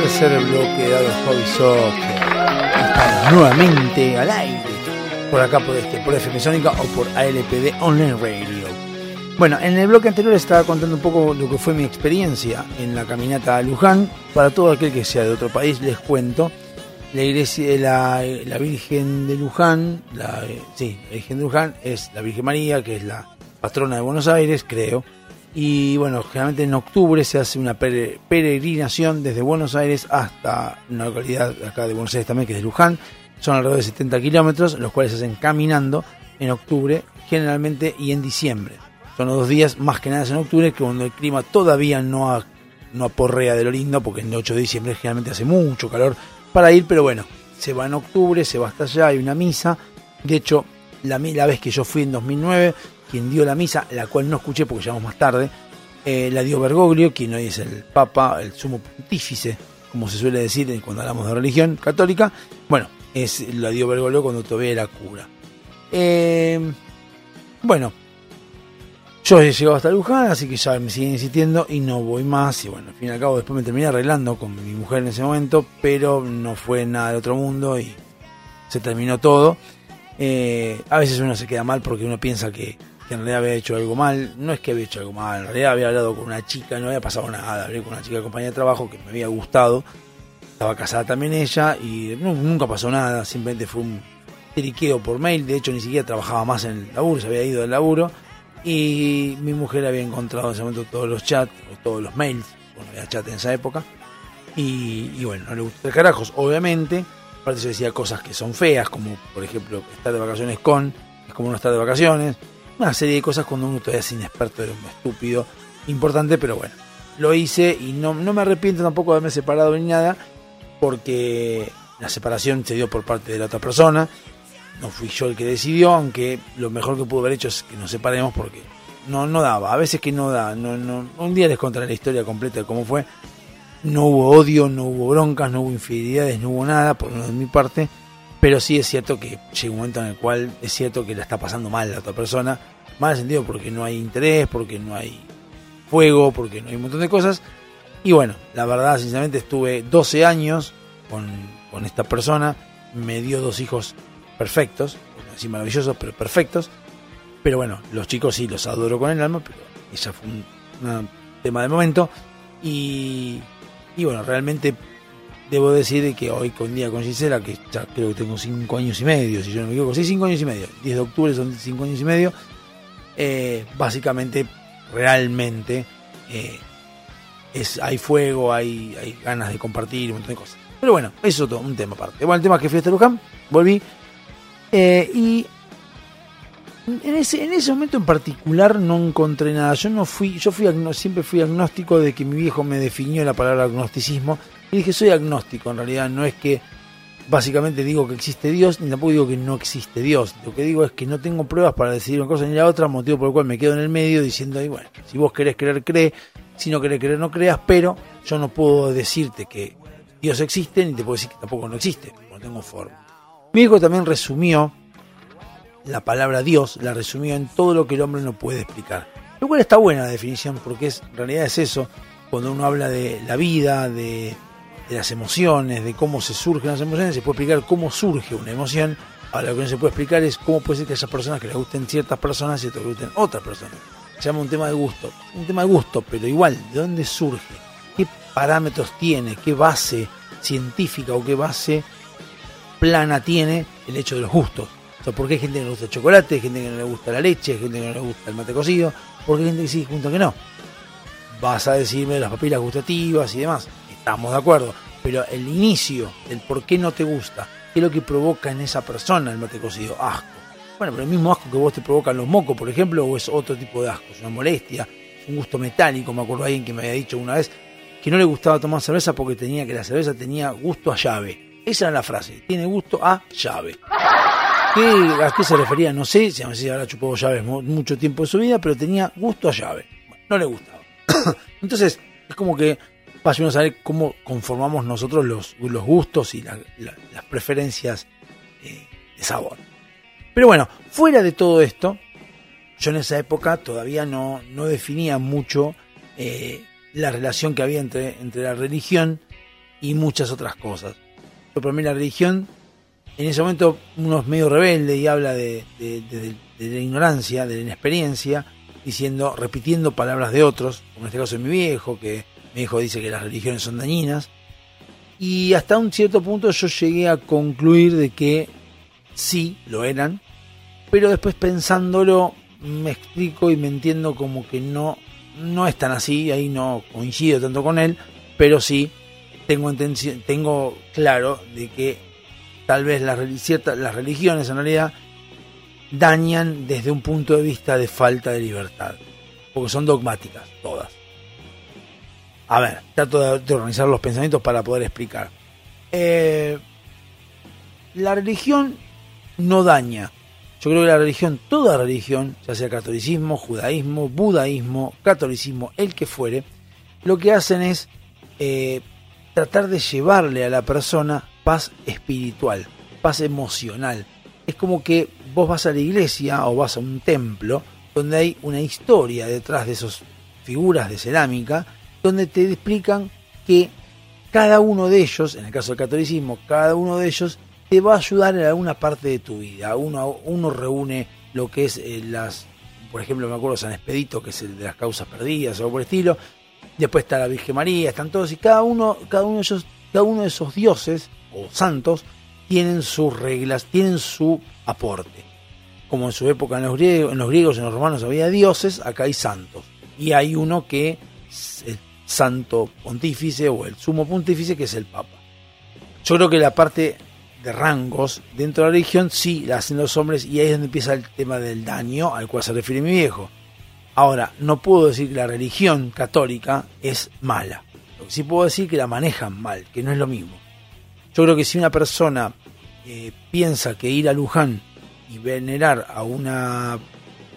Tercer bloque dado Hobby Soccer. Nuevamente al aire. Por acá por este, por FM Sónica o por ALPD Online Radio. Bueno, en el bloque anterior estaba contando un poco lo que fue mi experiencia en la caminata a Luján. Para todo aquel que sea de otro país, les cuento. La iglesia, la, la Virgen de Luján, la, sí, la Virgen de Luján es la Virgen María, que es la patrona de Buenos Aires, creo y bueno, generalmente en octubre se hace una peregrinación desde Buenos Aires hasta una localidad acá de Buenos Aires también, que es de Luján. Son alrededor de 70 kilómetros, los cuales se hacen caminando en octubre generalmente y en diciembre. Son los dos días más que nada en octubre, que cuando el clima todavía no, no aporrea de lo lindo, porque en el 8 de diciembre generalmente hace mucho calor para ir, pero bueno, se va en octubre, se va hasta allá, hay una misa. De hecho, la, la vez que yo fui en 2009 quien dio la misa, la cual no escuché porque llegamos más tarde, eh, la dio Bergoglio, quien hoy es el Papa, el sumo pontífice, como se suele decir cuando hablamos de religión católica. Bueno, es la dio Bergoglio cuando todavía era cura. Eh, bueno, yo he llegado hasta Luján, así que ya me siguen insistiendo y no voy más. Y bueno, al fin y al cabo después me terminé arreglando con mi mujer en ese momento, pero no fue nada de otro mundo y se terminó todo. Eh, a veces uno se queda mal porque uno piensa que que en realidad había hecho algo mal. No es que había hecho algo mal, en realidad había hablado con una chica, no había pasado nada. Hablé con una chica de compañía de trabajo que me había gustado. Estaba casada también ella y nunca pasó nada, simplemente fue un teriqueo por mail. De hecho, ni siquiera trabajaba más en el laburo, se había ido del laburo. Y mi mujer había encontrado en ese momento todos los chats, o todos los mails, bueno, había chat en esa época. Y, bueno, no le gustó carajos, obviamente. Aparte, se decía cosas que son feas, como por ejemplo estar de vacaciones con, es como no estar de vacaciones una serie de cosas cuando uno todavía es inexperto, era un estúpido, importante, pero bueno, lo hice y no, no me arrepiento tampoco de haberme separado ni nada, porque la separación se dio por parte de la otra persona, no fui yo el que decidió, aunque lo mejor que pudo haber hecho es que nos separemos porque no, no daba, a veces que no da, no, no, un día les contaré la historia completa de cómo fue, no hubo odio, no hubo broncas, no hubo infidelidades, no hubo nada, por de mi parte, pero sí es cierto que llega un momento en el cual es cierto que la está pasando mal la otra persona. Mal sentido porque no hay interés, porque no hay fuego, porque no hay un montón de cosas. Y bueno, la verdad, sinceramente, estuve 12 con, con esta persona. Me dio dos hijos perfectos, así maravillosos, pero perfectos. Pero bueno, los chicos sí los adoro con el alma, pero esa fue un, tema de momento. Y, y bueno, realmente debo decir que hoy con día con Gisela, que ya creo que tengo 5 años y medio, si yo no me equivoco, sí, 5 años y medio, 10 de octubre son 5 años y medio, eh, básicamente, realmente, eh, es, hay fuego, hay, hay ganas de compartir, un montón de cosas. Pero bueno, eso es un tema aparte. Bueno, el tema es que fui a Luján, volví. eh, y en ese, en ese momento en particular no encontré nada. Yo no fui, yo fui siempre fui agnóstico de que mi viejo me definió la palabra agnosticismo. Y dije, soy agnóstico, en realidad no es que básicamente digo que existe Dios, ni tampoco digo que no existe Dios. Lo que digo es que no tengo pruebas para decidir una cosa ni la otra, motivo por el cual me quedo en el medio diciendo, y bueno, si vos querés creer, cree, si no querés creer, no creas, pero yo no puedo decirte que Dios existe, ni te puedo decir que tampoco no existe, no tengo forma. Mi hijo también resumió la palabra Dios, la resumió en todo lo que el hombre no puede explicar. Lo cual está buena la definición, porque es, en realidad es eso, cuando uno habla de la vida, de, las emociones, de cómo se surgen las emociones, se puede explicar cómo surge una emoción. Ahora lo que no se puede explicar es cómo puede ser que haya personas que les gusten ciertas personas y otras gusten otras personas. Se llama un tema de gusto. Un tema de gusto, pero igual, ¿de dónde surge? ¿Qué parámetros tiene? ¿Qué base científica o qué base plana tiene el hecho de los gustos? O sea, ¿por qué hay gente que le gusta el chocolate, gente que no le gusta la leche, gente que no le gusta el mate cocido? ¿Por qué hay gente que sí, junto que no? Vas a decirme las papilas gustativas y demás. Estamos de acuerdo. Pero el inicio, el por qué no te gusta, qué es lo que provoca en esa persona el mate cocido, asco. Bueno, pero el mismo asco que vos te provocan los mocos, por ejemplo, o es otro tipo de asco, es una molestia, es un gusto metálico. Me acuerdo de alguien que me había dicho una vez que no le gustaba tomar cerveza porque tenía que la cerveza tenía gusto a llave. Esa era la frase, tiene gusto a llave. ¿Qué, ¿A qué se refería? No sé, si a veces habrá chupado llaves mu- mucho tiempo de su vida, pero tenía gusto a llave. Bueno, no le gustaba. Entonces, es como que vaya a saber cómo conformamos nosotros los, los gustos y la- la- las preferencias eh, de sabor. Pero bueno, fuera de todo esto, yo en esa época todavía no, no definía mucho eh, la relación que había entre, entre la religión y muchas otras cosas. Yo, para mí la religión, en ese momento uno es medio rebelde y habla de, de- la ignorancia, de la inexperiencia, diciendo, repitiendo palabras de otros, como en este caso de mi viejo, que mi viejo dice que las religiones son dañinas. Y hasta un cierto punto yo llegué a concluir de que sí, lo eran, pero después pensándolo me explico y me entiendo como que no, no es tan así, ahí no coincido tanto con él, pero sí tengo, tengo claro de que tal vez las, ciertas- las religiones en realidad dañan desde un punto de vista de falta de libertad, porque son dogmáticas, todas. A ver, trato de, de organizar los pensamientos para poder explicar. Eh, la religión no daña. Yo creo que la religión, toda religión, ya sea catolicismo, judaísmo, budaísmo, catolicismo, el que fuere, lo que hacen es eh, tratar de llevarle a la persona paz espiritual, paz emocional. Es como que vos vas a la iglesia o vas a un templo donde hay una historia detrás de esas figuras de cerámica, donde te explican que cada uno de ellos, en el caso del catolicismo, cada uno de ellos te va a ayudar en alguna parte de tu vida. Uno, uno reúne lo que es eh, las, por ejemplo, me acuerdo San Expedito, que es el de las causas perdidas o algo por el estilo. Después está la Virgen María, están todos y cada uno, cada uno de ellos, cada uno de esos dioses o santos tienen sus reglas, tienen su aporte. Como en su época en los griegos, en los griegos, en los romanos había dioses, acá hay santos. Y hay uno que es el santo pontífice o el sumo pontífice que es el papa. Yo creo que la parte de rangos dentro de la religión sí la hacen los hombres y ahí es donde empieza el tema del daño al cual se refiere mi viejo. Ahora, no puedo decir que la religión católica es mala. Lo que sí puedo decir que la manejan mal, que no es lo mismo. Yo creo que si una persona eh, piensa que ir a Luján y venerar a una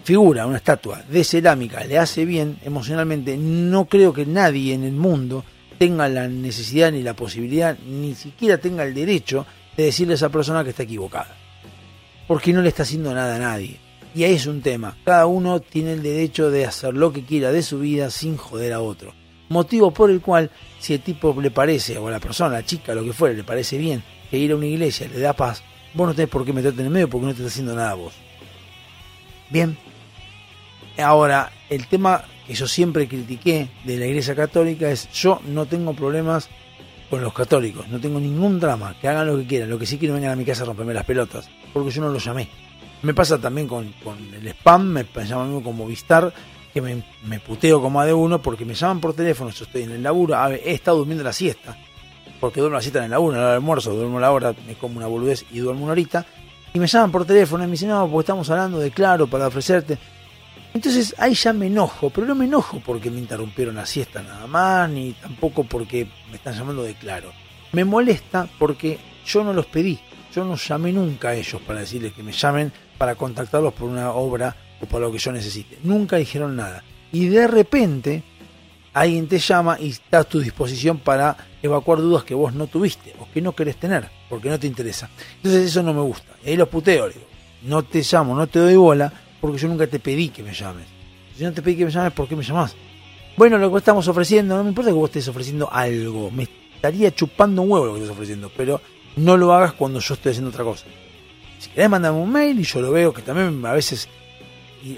figura, a una estatua de cerámica le hace bien emocionalmente, no creo que nadie en el mundo tenga la necesidad ni la posibilidad, ni siquiera tenga el derecho de decirle a esa persona que está equivocada. Porque no le está haciendo nada a nadie. Y ahí es un tema. Cada uno tiene el derecho de hacer lo que quiera de su vida sin joder a otro. Motivo por el cual, si el tipo le parece, o la persona, la chica, lo que fuera, le parece bien que ir a una iglesia le da paz, vos no tenés por qué meterte en el medio porque no te está haciendo nada vos. Bien. Ahora, el tema que yo siempre critiqué de la iglesia católica es yo no tengo problemas con los católicos, no tengo ningún drama, que hagan lo que quieran, lo que sí quiero vengan a mi casa a romperme las pelotas, porque yo no los llamé. Me pasa también con, con el spam, me llama a mí como Vistar, que me, puteo como a de uno porque me llaman por teléfono, yo estoy en el laburo, a ver, he estado durmiendo la siesta, porque duermo la siesta en el laburo, en del almuerzo, duermo la hora, me como una boludez y duermo una horita, y me llaman por teléfono y me dicen, no, porque estamos hablando de claro para ofrecerte. Entonces ahí ya me enojo, pero no me enojo porque me interrumpieron la siesta nada más, ni tampoco porque me están llamando de claro. Me molesta porque yo no los pedí, yo no llamé nunca a ellos para decirles que me llamen para contactarlos por una obra por lo que yo necesite. Nunca dijeron nada. Y de repente alguien te llama y está a tu disposición para evacuar dudas que vos no tuviste o que no querés tener, porque no te interesa. Entonces eso no me gusta. Y ahí los puteo, digo, no te llamo, no te doy bola, porque yo nunca te pedí que me llames. Si no te pedí que me llames, ¿por qué me llamás? Bueno, lo que estamos ofreciendo, no me importa que vos estés ofreciendo algo, me estaría chupando un huevo lo que estás ofreciendo, pero no lo hagas cuando yo estoy haciendo otra cosa. Si querés mandarme un mail y yo lo veo, que también a veces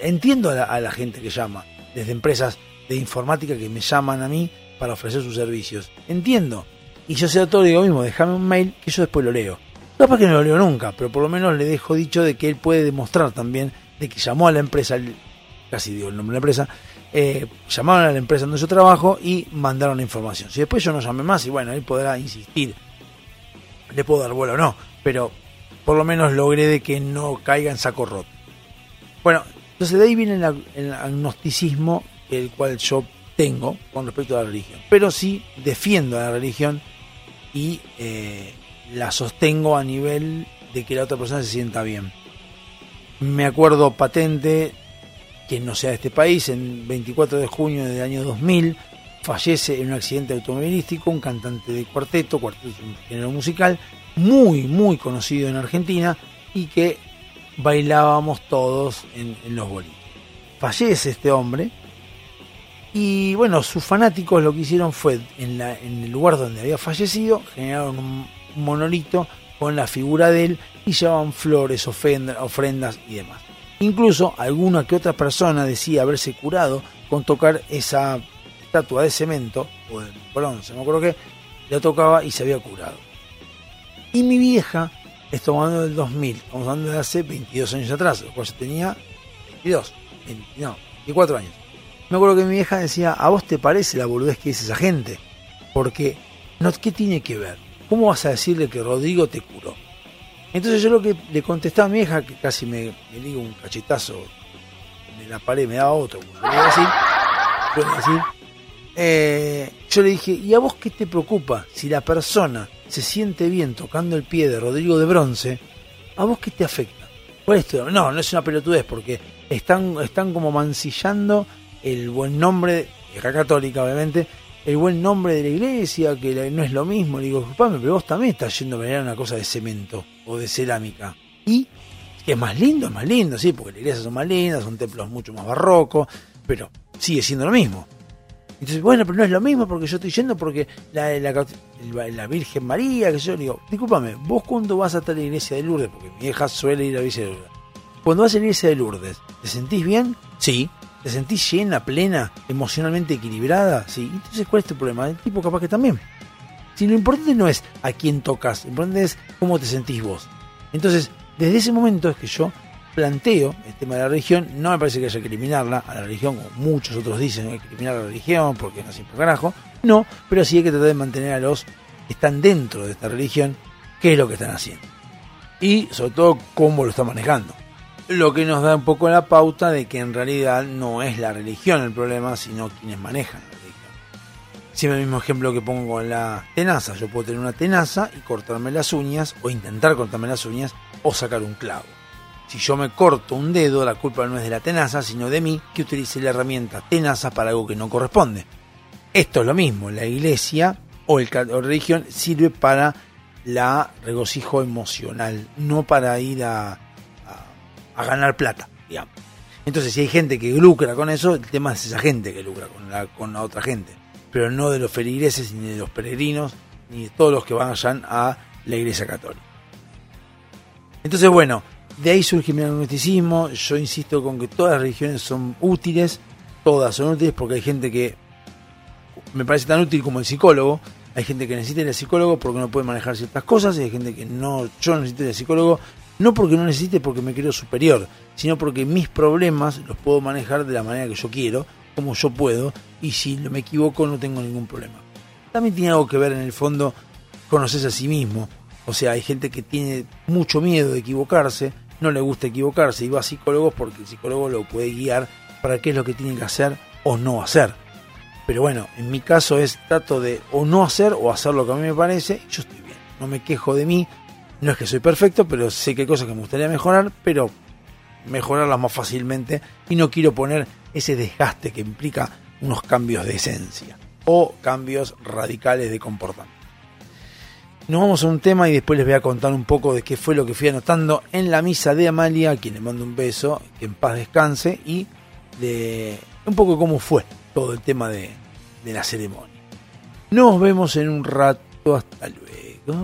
entiendo a la, gente que llama, desde empresas de informática que me llaman a mí para ofrecer sus servicios. Entiendo. Y yo sé todo digo mismo, déjame un mail que yo después lo leo. Capaz que no lo leo nunca, pero por lo menos le dejo dicho de que él puede demostrar también de que llamó a la empresa, casi digo el nombre de la empresa, eh, llamaron a la empresa donde yo trabajo y mandaron la información. Si después yo no llamé más, y bueno, él podrá insistir, le puedo dar vuelo o no, pero por lo menos logré de que no caiga en saco roto. Bueno, entonces de ahí viene el, agnosticismo el cual yo tengo con respecto a la religión. Pero sí defiendo a la religión y eh, la sostengo a nivel de que la otra persona se sienta bien. Me acuerdo patente, que no sea de este país, en 24 de junio del año 2000, fallece en un accidente automovilístico un cantante de cuarteto, cuarteto es un género musical, muy, muy conocido en Argentina y que bailábamos todos en, los bolitos. Fallece este hombre, y bueno, sus fanáticos lo que hicieron fue, en, la, en el lugar donde había fallecido, generaron un monolito con la figura de él y llevaban flores, ofrendas, ofrendas y demás. Incluso alguna que otra persona decía haberse curado con tocar esa estatua de cemento o de bronce, no creo que la tocaba y se había curado. Y mi vieja, estamos hablando del 2000, estamos hablando de hace 22 años atrás, lo cual yo tenía 22, 20, no, 24 años. Me acuerdo que mi vieja decía, ¿a vos te parece la boludez que dice esa gente? Porque, no, ¿qué tiene que ver? ¿Cómo vas a decirle que Rodrigo te curó? Entonces yo lo que le contestaba a mi vieja, que casi me, me digo un cachetazo de la pared, me daba otro, como le decir, decir eh, yo le dije, ¿y a vos qué te preocupa si la persona se siente bien tocando el pie de Rodrigo de Bronce? ¿A vos qué te afecta? ¿Cuál es No, no es una pelotudez, porque están, están como mancillando el buen nombre, hija católica obviamente, el buen nombre de la iglesia, que no es lo mismo. Le digo, disculpame, pero vos también estás yendo a venerar una cosa de cemento o de cerámica. Y que es más lindo, es más lindo, sí, porque las iglesias son más lindas, son templos mucho más barrocos, pero sigue siendo lo mismo. Entonces, bueno, pero no es lo mismo porque yo estoy yendo porque la, la, la Virgen María, que yo le digo, discúlpame, vos cuando vas hasta la iglesia de Lourdes, porque mi hija suele ir a la iglesia de Lourdes, cuando vas a la iglesia de Lourdes, ¿te sentís bien? Sí. ¿Te sentís llena, plena, emocionalmente equilibrada? Sí. Entonces, ¿cuál es tu problema? El tipo capaz que también. Si lo importante no es a quién tocas, lo importante es cómo te sentís vos. Entonces, desde ese momento es que yo planteo el tema de la religión, no me parece que haya que eliminarla, a la religión, como muchos otros dicen, hay que eliminar la religión porque no siempre carajo, no, pero sí hay que tratar de mantener a los que están dentro de esta religión, qué es lo que están haciendo. Y sobre todo cómo lo están manejando. Lo que nos da un poco la pauta de que en realidad no es la religión el problema, sino quienes manejan la religión. Siempre el mismo ejemplo que pongo con la tenaza. Yo puedo tener una tenaza y cortarme las uñas, o intentar cortarme las uñas, o sacar un clavo. Si yo me corto un dedo, la culpa no es de la tenaza, sino de mí que utilicé la herramienta tenaza para algo que no corresponde. Esto es lo mismo, la iglesia o, el, o la religión sirve para la regocijo emocional, no para ir a, a, a ganar plata, digamos. Entonces, si hay gente que lucra con eso, el tema es esa gente que lucra con la, con la otra gente, pero no de los feligreses, ni de los peregrinos, ni de todos los que vayan a la iglesia católica. Entonces, bueno, de ahí surge mi agnosticismo. Yo insisto con que todas las religiones son útiles, todas son útiles porque hay gente que me parece tan útil como el psicólogo. Hay gente que necesita ir psicólogo porque no puede manejar ciertas cosas y hay gente que no, yo necesito ir psicólogo No porque no necesite, porque me creo superior, sino porque mis problemas los puedo manejar de la manera que yo quiero, como yo puedo, y si me equivoco no tengo ningún problema. También tiene algo que ver en el fondo, conoces a sí mismo. O sea, hay gente que tiene mucho miedo de equivocarse, no le gusta equivocarse y va a psicólogos porque el psicólogo lo puede guiar para qué es lo que tiene que hacer o no hacer. Pero bueno, en mi caso es trato de o no hacer o hacer lo que a mí me parece, yo estoy bien, no me quejo de mí, no es que soy perfecto, pero sé que hay cosas que me gustaría mejorar, pero mejorarlas más fácilmente y no quiero poner ese desgaste que implica unos cambios de esencia o cambios radicales de comportamiento. Nos vamos a un tema y después les voy a contar un poco de qué fue lo que fui anotando en la misa de Amalia, a quien le mando un beso, que en paz descanse, y de un poco cómo fue todo el tema de, de la ceremonia. Nos vemos en un rato, hasta luego.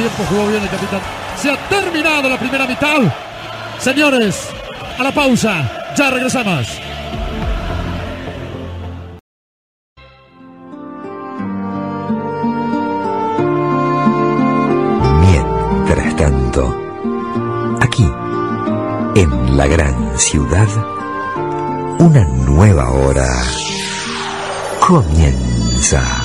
Tiempo jugó bien el capitán. Se ha terminado la primera mitad. Señores, a la pausa. Ya regresamos. Mientras tanto, aquí, en la gran ciudad, una nueva hora comienza.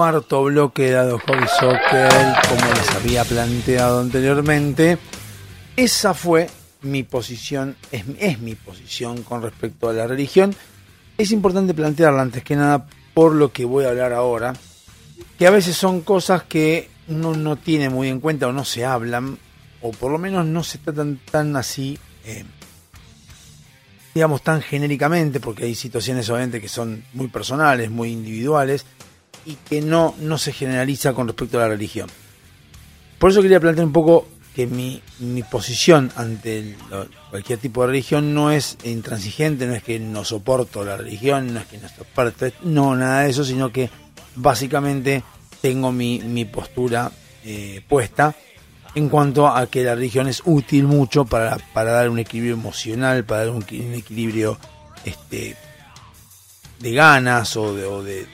Cuarto bloque de Dado Hobby Soccer, como les había planteado anteriormente. Esa fue mi posición, es, mi posición con respecto a la religión. Es importante plantearla antes que nada por lo que voy a hablar ahora, que a veces son cosas que uno no tiene muy en cuenta o no se hablan, o por lo menos no se tratan tan así, eh, digamos, tan genéricamente, porque hay situaciones obviamente que son muy personales, muy individuales, y que no, no se generaliza con respecto a la religión. Por eso quería plantear un poco que mi, mi posición ante cualquier tipo de religión no es intransigente, no es que no soporto la religión, no es que no estoy parte, no, nada de eso, sino que básicamente tengo mi, mi postura eh, puesta en cuanto a que la religión es útil mucho para, para dar un equilibrio emocional, para dar un, equi- un equilibrio este, de ganas o de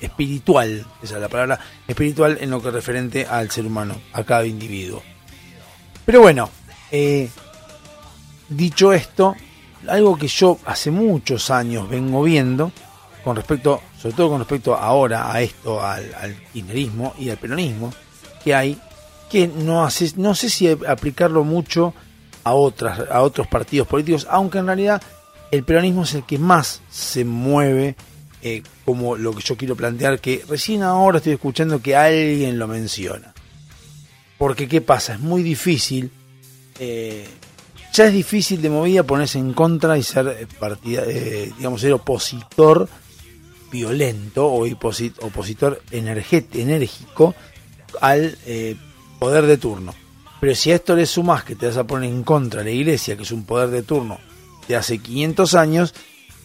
espiritual, esa es la palabra, espiritual en lo que referente al ser humano, a cada individuo. Pero bueno, eh, dicho esto, algo que yo hace muchos años vengo viendo, con respecto, sobre todo con respecto ahora a esto, al, al y al peronismo, que hay, que no hace, no sé si aplicarlo mucho a otras, a otros partidos políticos, aunque en realidad el peronismo es el que más se mueve eh, como lo que yo quiero plantear, que recién ahora estoy escuchando que alguien lo menciona. Porque ¿qué pasa? Es muy difícil, eh, ya es difícil de movida ponerse en contra y ser eh, partida, digamos, ser opositor violento o oposi- opositor enérgico al poder de turno. Pero si a esto le sumas que te vas a poner en contra de la iglesia, que es un poder de turno de hace 500 años,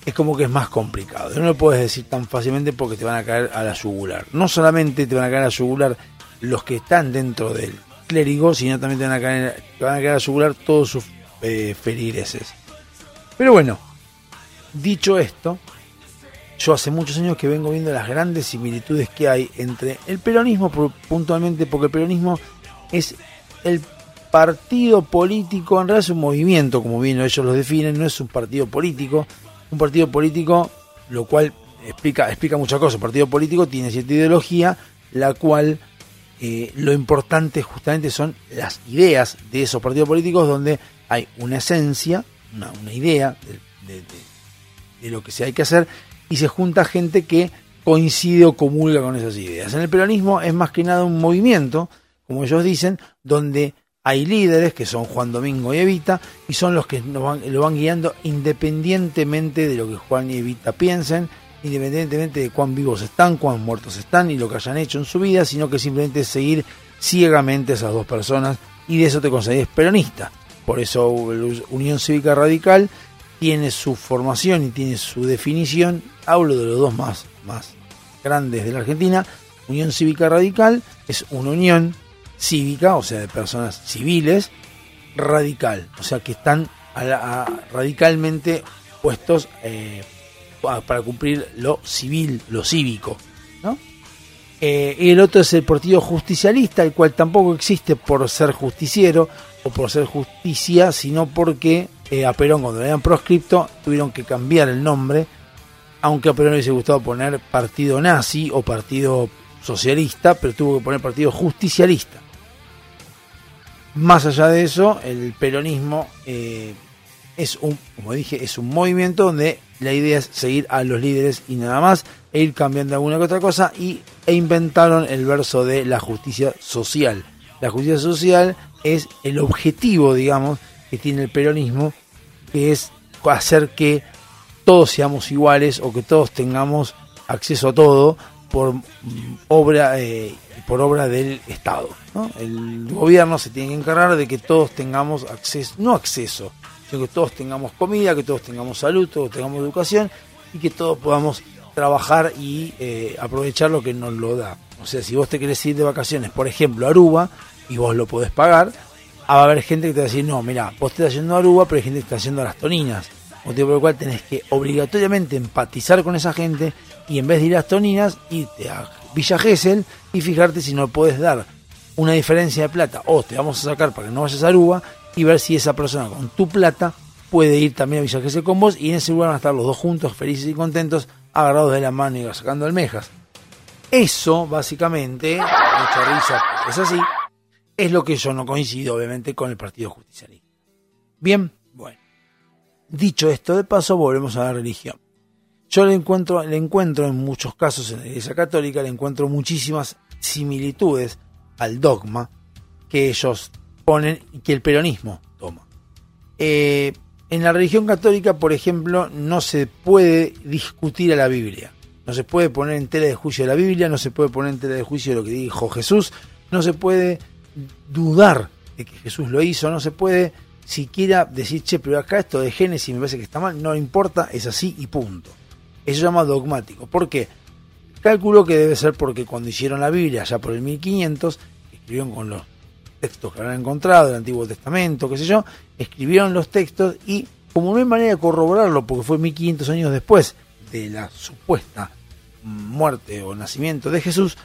es como que es más complicado. No lo puedes decir tan fácilmente porque te van a caer a la yugular. No solamente te van a caer a la yugular los que están dentro del clérigo, sino también te van a caer, te van a caer a la yugular todos sus eh, feligreses. Pero bueno, dicho esto, yo hace muchos años que vengo viendo las grandes similitudes que hay entre el peronismo, pu- puntualmente porque el peronismo es el partido político, en realidad es un movimiento, como bien ellos lo definen, no es un partido político. Un partido político, lo cual explica, explica muchas cosas. Un partido político tiene cierta ideología, la cual eh, lo importante justamente son las ideas de esos partidos políticos, donde hay una esencia, una, una idea de, de- de- de lo que se hay que hacer, y se junta gente que coincide o comulga con esas ideas. En el peronismo es más que nada un movimiento, como ellos dicen, donde hay líderes que son Juan Domingo y Evita, y son los que nos van- lo van guiando independientemente de lo que Juan y Evita piensen, independientemente de cuán vivos están, cuán muertos están y lo que hayan hecho en su vida, sino que simplemente es seguir ciegamente esas dos personas y de eso te conseguís peronista. Por eso Unión Cívica Radical tiene su formación y tiene su definición. Hablo de los dos más, más grandes de la Argentina. Unión Cívica Radical es una unión cívica, o sea, de personas civiles, radical, o sea, que están a la- radicalmente puestos eh, pa- para cumplir lo civil, lo cívico, ¿no? Eh, y el otro es el Partido Justicialista, el cual tampoco existe por ser justiciero o por ser justicia, sino porque eh, a Perón cuando le habían proscripto tuvieron que cambiar el nombre, aunque a Perón le hubiese gustado poner Partido Nazi o Partido Socialista, pero tuvo que poner Partido Justicialista. Más allá de eso, el peronismo eh, es un, como dije, es un movimiento donde la idea es seguir a los líderes y nada más, e ir cambiando alguna que otra cosa, y, e inventaron el verso de la justicia social, La justicia social es el objetivo, digamos, que tiene el peronismo, que es hacer que todos seamos iguales o que todos tengamos acceso a todo por obra eh, por obra del Estado. ¿No? El gobierno se tiene que encargar de que todos tengamos acceso, no acceso, sino que todos tengamos comida, que todos tengamos salud, todos tengamos educación y que todos podamos trabajar y eh, aprovechar lo que nos lo da. O sea, si vos te querés ir de vacaciones, por ejemplo, a Aruba, y vos lo podés pagar, va a haber gente que te va a decir, no, mira, vos te estás yendo a Aruba, pero hay gente que está yendo a las Toninas. Motivo por el cual tenés que obligatoriamente empatizar con esa gente y en vez de ir a las Toninas, irte a Villa Gesell y fijarte si no puedes dar una diferencia de plata o te vamos a sacar para que no vayas a Aruba y ver si esa persona con tu plata puede ir también a Villa con vos y en ese lugar van a estar los dos juntos, felices y contentos, agarrados de la mano y sacando almejas. Eso, básicamente, risa, es así, es lo que yo no coincido, obviamente, con el Partido Justicialista. Bien, bueno. Dicho esto, de paso, volvemos a la religión. Yo le encuentro, le encuentro en muchos casos en la Iglesia Católica, le encuentro muchísimas similitudes al dogma que ellos ponen y que el peronismo toma. Eh, en la religión católica, por ejemplo, no se puede discutir a la Biblia. No se puede poner en tela de juicio la Biblia, no se puede poner en tela de juicio lo que dijo Jesús, no se puede dudar de que Jesús lo hizo, no se puede siquiera decir, che, pero acá esto de Génesis me parece que está mal, no importa, es así y punto. Eso se llama dogmático. ¿Por qué? Cálculo que debe ser porque cuando hicieron la Biblia, ya por el 1500, escribieron con los textos que habrán encontrado del Antiguo Testamento, qué sé yo, escribieron los textos y como no hay manera de corroborarlo, porque fue 1500 años después de la supuesta muerte o nacimiento de Jesús,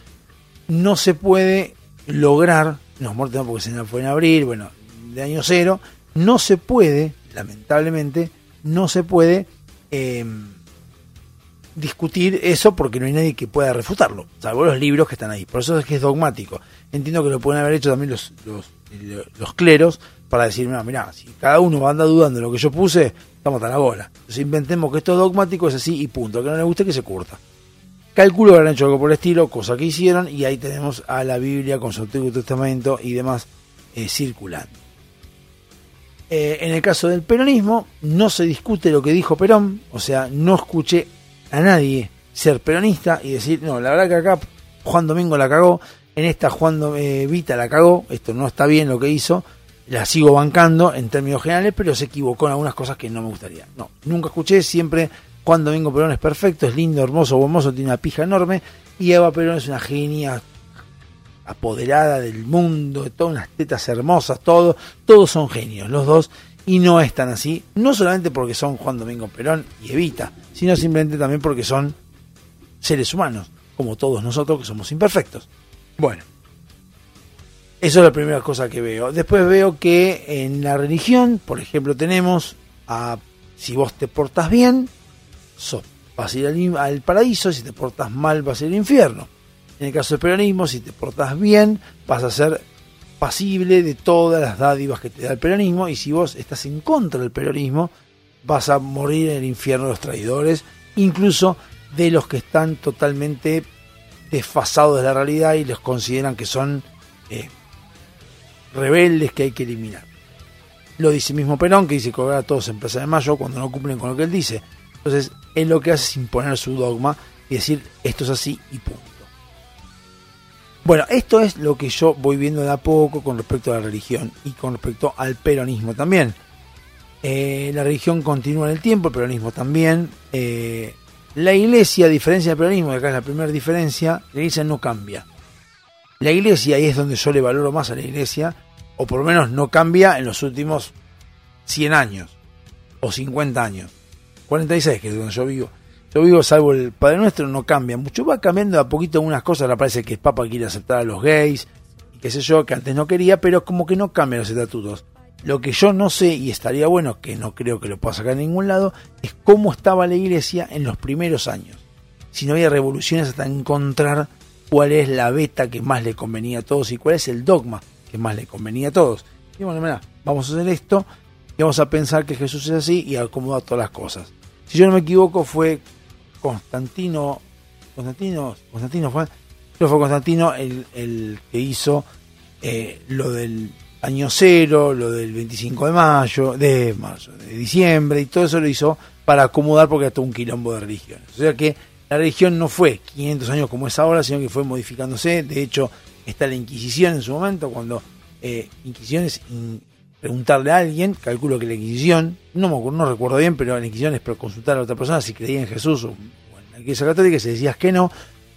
no se puede lograr, no muerte no porque se fue en abril, bueno, de año cero, no se puede, lamentablemente, no se puede eh, discutir eso porque no hay nadie que pueda refutarlo, salvo los libros que están ahí. Por eso es que es dogmático. Entiendo que lo pueden haber hecho también los, los, los cleros para decir, mira, mira, si cada uno anda dudando de lo que yo puse, estamos a la bola. Entonces inventemos que esto es dogmático, es así y punto. Que no le guste que se curta. Calculo que habrán hecho algo por el estilo, cosa que hicieron, y ahí tenemos a la Biblia con su Antiguo Testamento y demás eh, circulando. Eh, en el caso del peronismo, no se discute lo que dijo Perón, o sea, no escuché a nadie ser peronista y decir, no, la verdad que acá Juan Domingo la cagó, en esta Juan eh, la cagó, esto no está bien lo que hizo, la sigo bancando en términos generales, pero se equivocó en algunas cosas que no me gustaría. No, nunca escuché, siempre Juan Domingo Perón es perfecto, es lindo, hermoso, hermoso, tiene una pija enorme. Y Eva Perón es una genia apoderada del mundo, de todas unas tetas hermosas, todo, todos son genios, los dos, y no es tan así, no solamente porque son Juan Domingo Perón y Evita, sino simplemente también porque son seres humanos, como todos nosotros que somos imperfectos. Bueno, eso es la primera cosa que veo. Después veo que en la religión, por ejemplo, tenemos a si vos te portas bien, vas a ir al, paraíso, si te portas mal vas a ir al infierno. En el caso del peronismo, si te portas bien, vas a ser pasible de todas las dádivas que te da el peronismo, y si vos estás en contra del peronismo, vas a morir en el infierno de los traidores, incluso de los que están totalmente desfasados de la realidad y los consideran que son eh, rebeldes que hay que eliminar. Lo dice mismo Perón, que dice que a todos en Plaza de Mayo cuando no cumplen con lo que él dice. Entonces, él lo que hace es imponer su dogma y decir esto es así y punto. Bueno, esto es lo que yo voy viendo de a poco con respecto a la religión y con respecto al peronismo también. Eh, la religión continúa en el tiempo, el peronismo también. Eh, la iglesia, a diferencia del peronismo, que acá es la primera diferencia, la iglesia no cambia. La iglesia, ahí es donde yo le valoro más a la iglesia, o por lo menos no cambia en los últimos 100 años o 50 años. 46, que es donde yo vivo. Yo vivo, salvo el Padre Nuestro, no cambia mucho. Va cambiando a poquito unas cosas. Ahora parece que el Papa quiere aceptar a los gays y qué sé yo, que antes no quería, pero como que no cambian los estatutos. Lo que yo no sé, y estaría bueno, que no creo que lo pueda sacar en ningún lado, es cómo estaba la iglesia en los primeros años. Si no había revoluciones hasta encontrar cuál es la beta que más le convenía a todos y cuál es el dogma que más le convenía a todos. Vamos a hacer esto y vamos a pensar que Jesús es así y acomoda todas las cosas. Si yo no me equivoco, fue Constantino, Constantino, Constantino fue, fue Constantino el, que hizo eh, lo del año cero, lo del 25 de mayo, de marzo, de diciembre, y todo eso lo hizo para acomodar porque era todo un quilombo de religiones. O sea que la religión no fue 500 años como es ahora, sino que fue modificándose. De hecho, está la Inquisición en su momento, cuando eh, Inquisición es preguntarle a alguien, calculo que la Inquisición, no me no recuerdo bien, pero la Inquisición es consultar a otra persona si creía en Jesús o, o en la Iglesia Católica, si decías que no,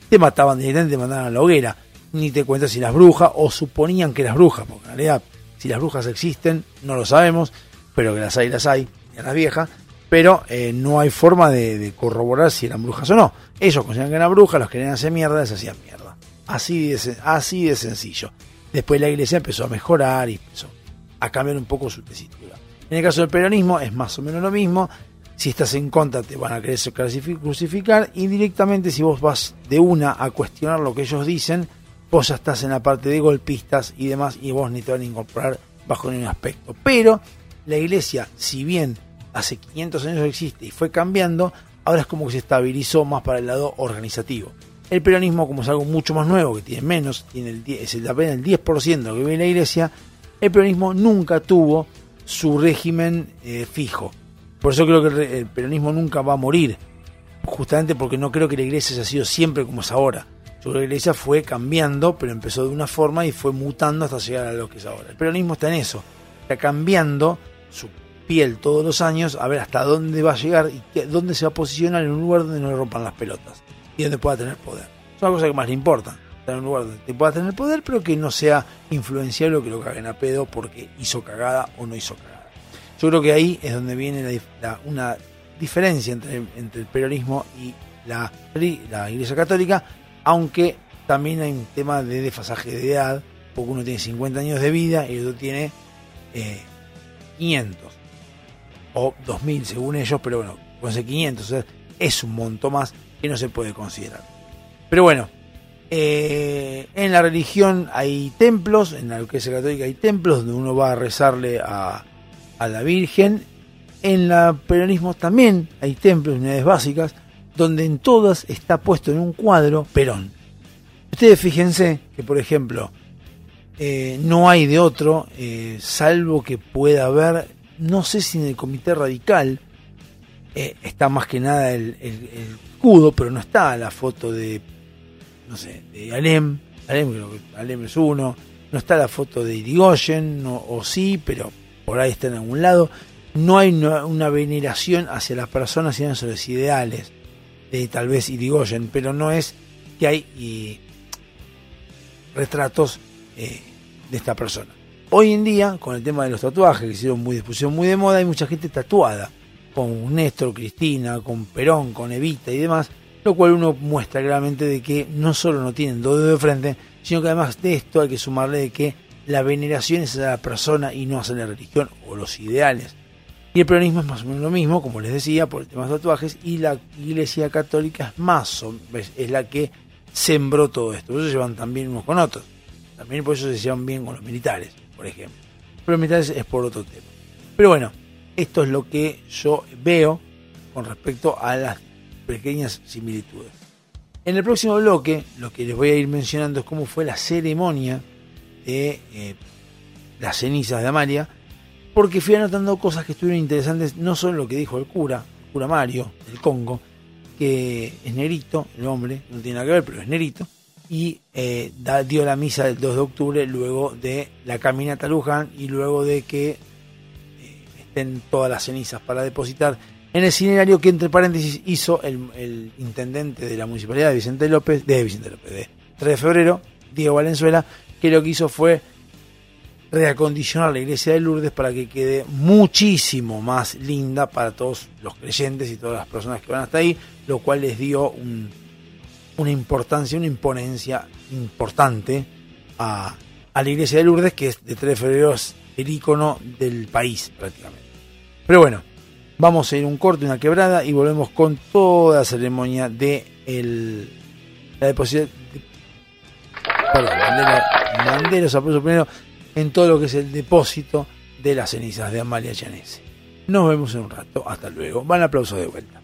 te mataban directamente, te mandaban a la hoguera. Ni te cuentas si las brujas, o suponían que eras brujas, porque en realidad, si las brujas existen, no lo sabemos, pero que las hay, las hay, y las viejas, pero eh, no hay forma de, corroborar si eran brujas o no. Ellos consideran que eran brujas, los querían hacer mierda, les hacían mierda. Así de, así de sencillo. Después la iglesia empezó a mejorar y empezó a cambiar un poco su tesitura. En el caso del peronismo es más o menos lo mismo. Si estás en contra te van a querer crucificar y directamente si vos vas de una a cuestionar lo que ellos dicen, vos ya estás en la parte de golpistas y demás y vos ni te van a incorporar bajo ningún aspecto. Pero la iglesia, si bien hace 500 años existe y fue cambiando, ahora es como que se estabilizó más para el lado organizativo. El peronismo, como es algo mucho más nuevo, que tiene menos, tiene el 10, es apenas el 10% de lo que vive la iglesia, el peronismo nunca tuvo su régimen eh, fijo. Por eso creo que el peronismo nunca va a morir, justamente porque no creo que la iglesia haya sido siempre como es ahora. La iglesia fue cambiando, pero empezó de una forma y fue mutando hasta llegar a lo que es ahora. El peronismo está en eso, está cambiando su piel todos los años a ver hasta dónde va a llegar y qué- dónde se va a posicionar en un lugar donde no le rompan las pelotas y donde pueda tener poder. Es una cosa que más le importa, estar en un lugar donde te pueda tener poder, pero que no sea influenciable o que lo caguen a pedo porque hizo cagada o no hizo cagada. Yo creo que ahí es donde viene la una diferencia entre, entre el peronismo y la Iglesia Católica, aunque también hay un tema de desfasaje de edad, porque uno tiene 50 años de vida y el otro tiene eh, 500 o 2000 según ellos, pero bueno, con ese 500 o sea, es un monto más que no se puede considerar. Pero bueno, eh, en la religión hay templos, en la Iglesia Católica hay templos donde uno va a rezarle a, a la Virgen. En la peronismo también hay templos, unidades básicas, donde en todas está puesto en un cuadro Perón. Ustedes fíjense que, por ejemplo, eh, no hay de otro, eh, salvo que pueda haber, no sé si en el comité radical eh, está más que nada el, escudo, pero no está la foto de, no sé, de Alem, Alem creo que Alem es uno, no está la foto de Irigoyen, no- o sí, pero por ahí está en algún lado. No hay una, una veneración hacia las personas y hacia los ideales de tal vez Irigoyen, pero no es que hay y, retratos eh, de esta persona. Hoy en día, con el tema de los tatuajes, que hicieron muy, pusieron muy de moda, hay mucha gente tatuada, con Néstor, Cristina, con Perón, con Evita y demás, lo cual uno muestra claramente de que no solo no tienen dos de frente, sino que además de esto hay que sumarle de que la veneración es a la persona y no hacia la religión o los ideales. Y el peronismo es más o menos lo mismo, como les decía, por el tema de los tatuajes, y la iglesia católica es más es la que sembró todo esto. Por eso se llevan también unos con otros. También por eso se llevan bien con los militares, por ejemplo. Pero los militares es por otro tema. Pero bueno, esto es lo que yo veo con respecto a las pequeñas similitudes. En el próximo bloque, lo que les voy a ir mencionando es cómo fue la ceremonia de eh, las cenizas de Amalia, porque fui anotando cosas que estuvieron interesantes, no solo lo que dijo el cura, el cura Mario, del Congo, que es negrito, el hombre, no tiene nada que ver, pero es negrito, y eh, dio la misa del 2 de octubre luego de la caminata a Luján y luego de que eh, estén todas las cenizas para depositar. En el cinerario que entre paréntesis hizo el, intendente de la municipalidad Vicente López, de Vicente López, de 3 de febrero, Diego Valenzuela, que lo que hizo fue reacondicionar la iglesia de Lourdes para que quede muchísimo más linda para todos los creyentes y todas las personas que van hasta ahí, lo cual les dio un- una importancia, una imponencia importante a, la iglesia de Lourdes, que es de 3 de febrero es el icono del país prácticamente. Pero bueno, vamos a ir un corte, una quebrada y volvemos con toda la ceremonia de el, la deposición. Perdón, los aplausos primero en todo lo que es el depósito de las cenizas de Amalia Chanese. Nos vemos en un rato, hasta luego. Van aplausos de vuelta.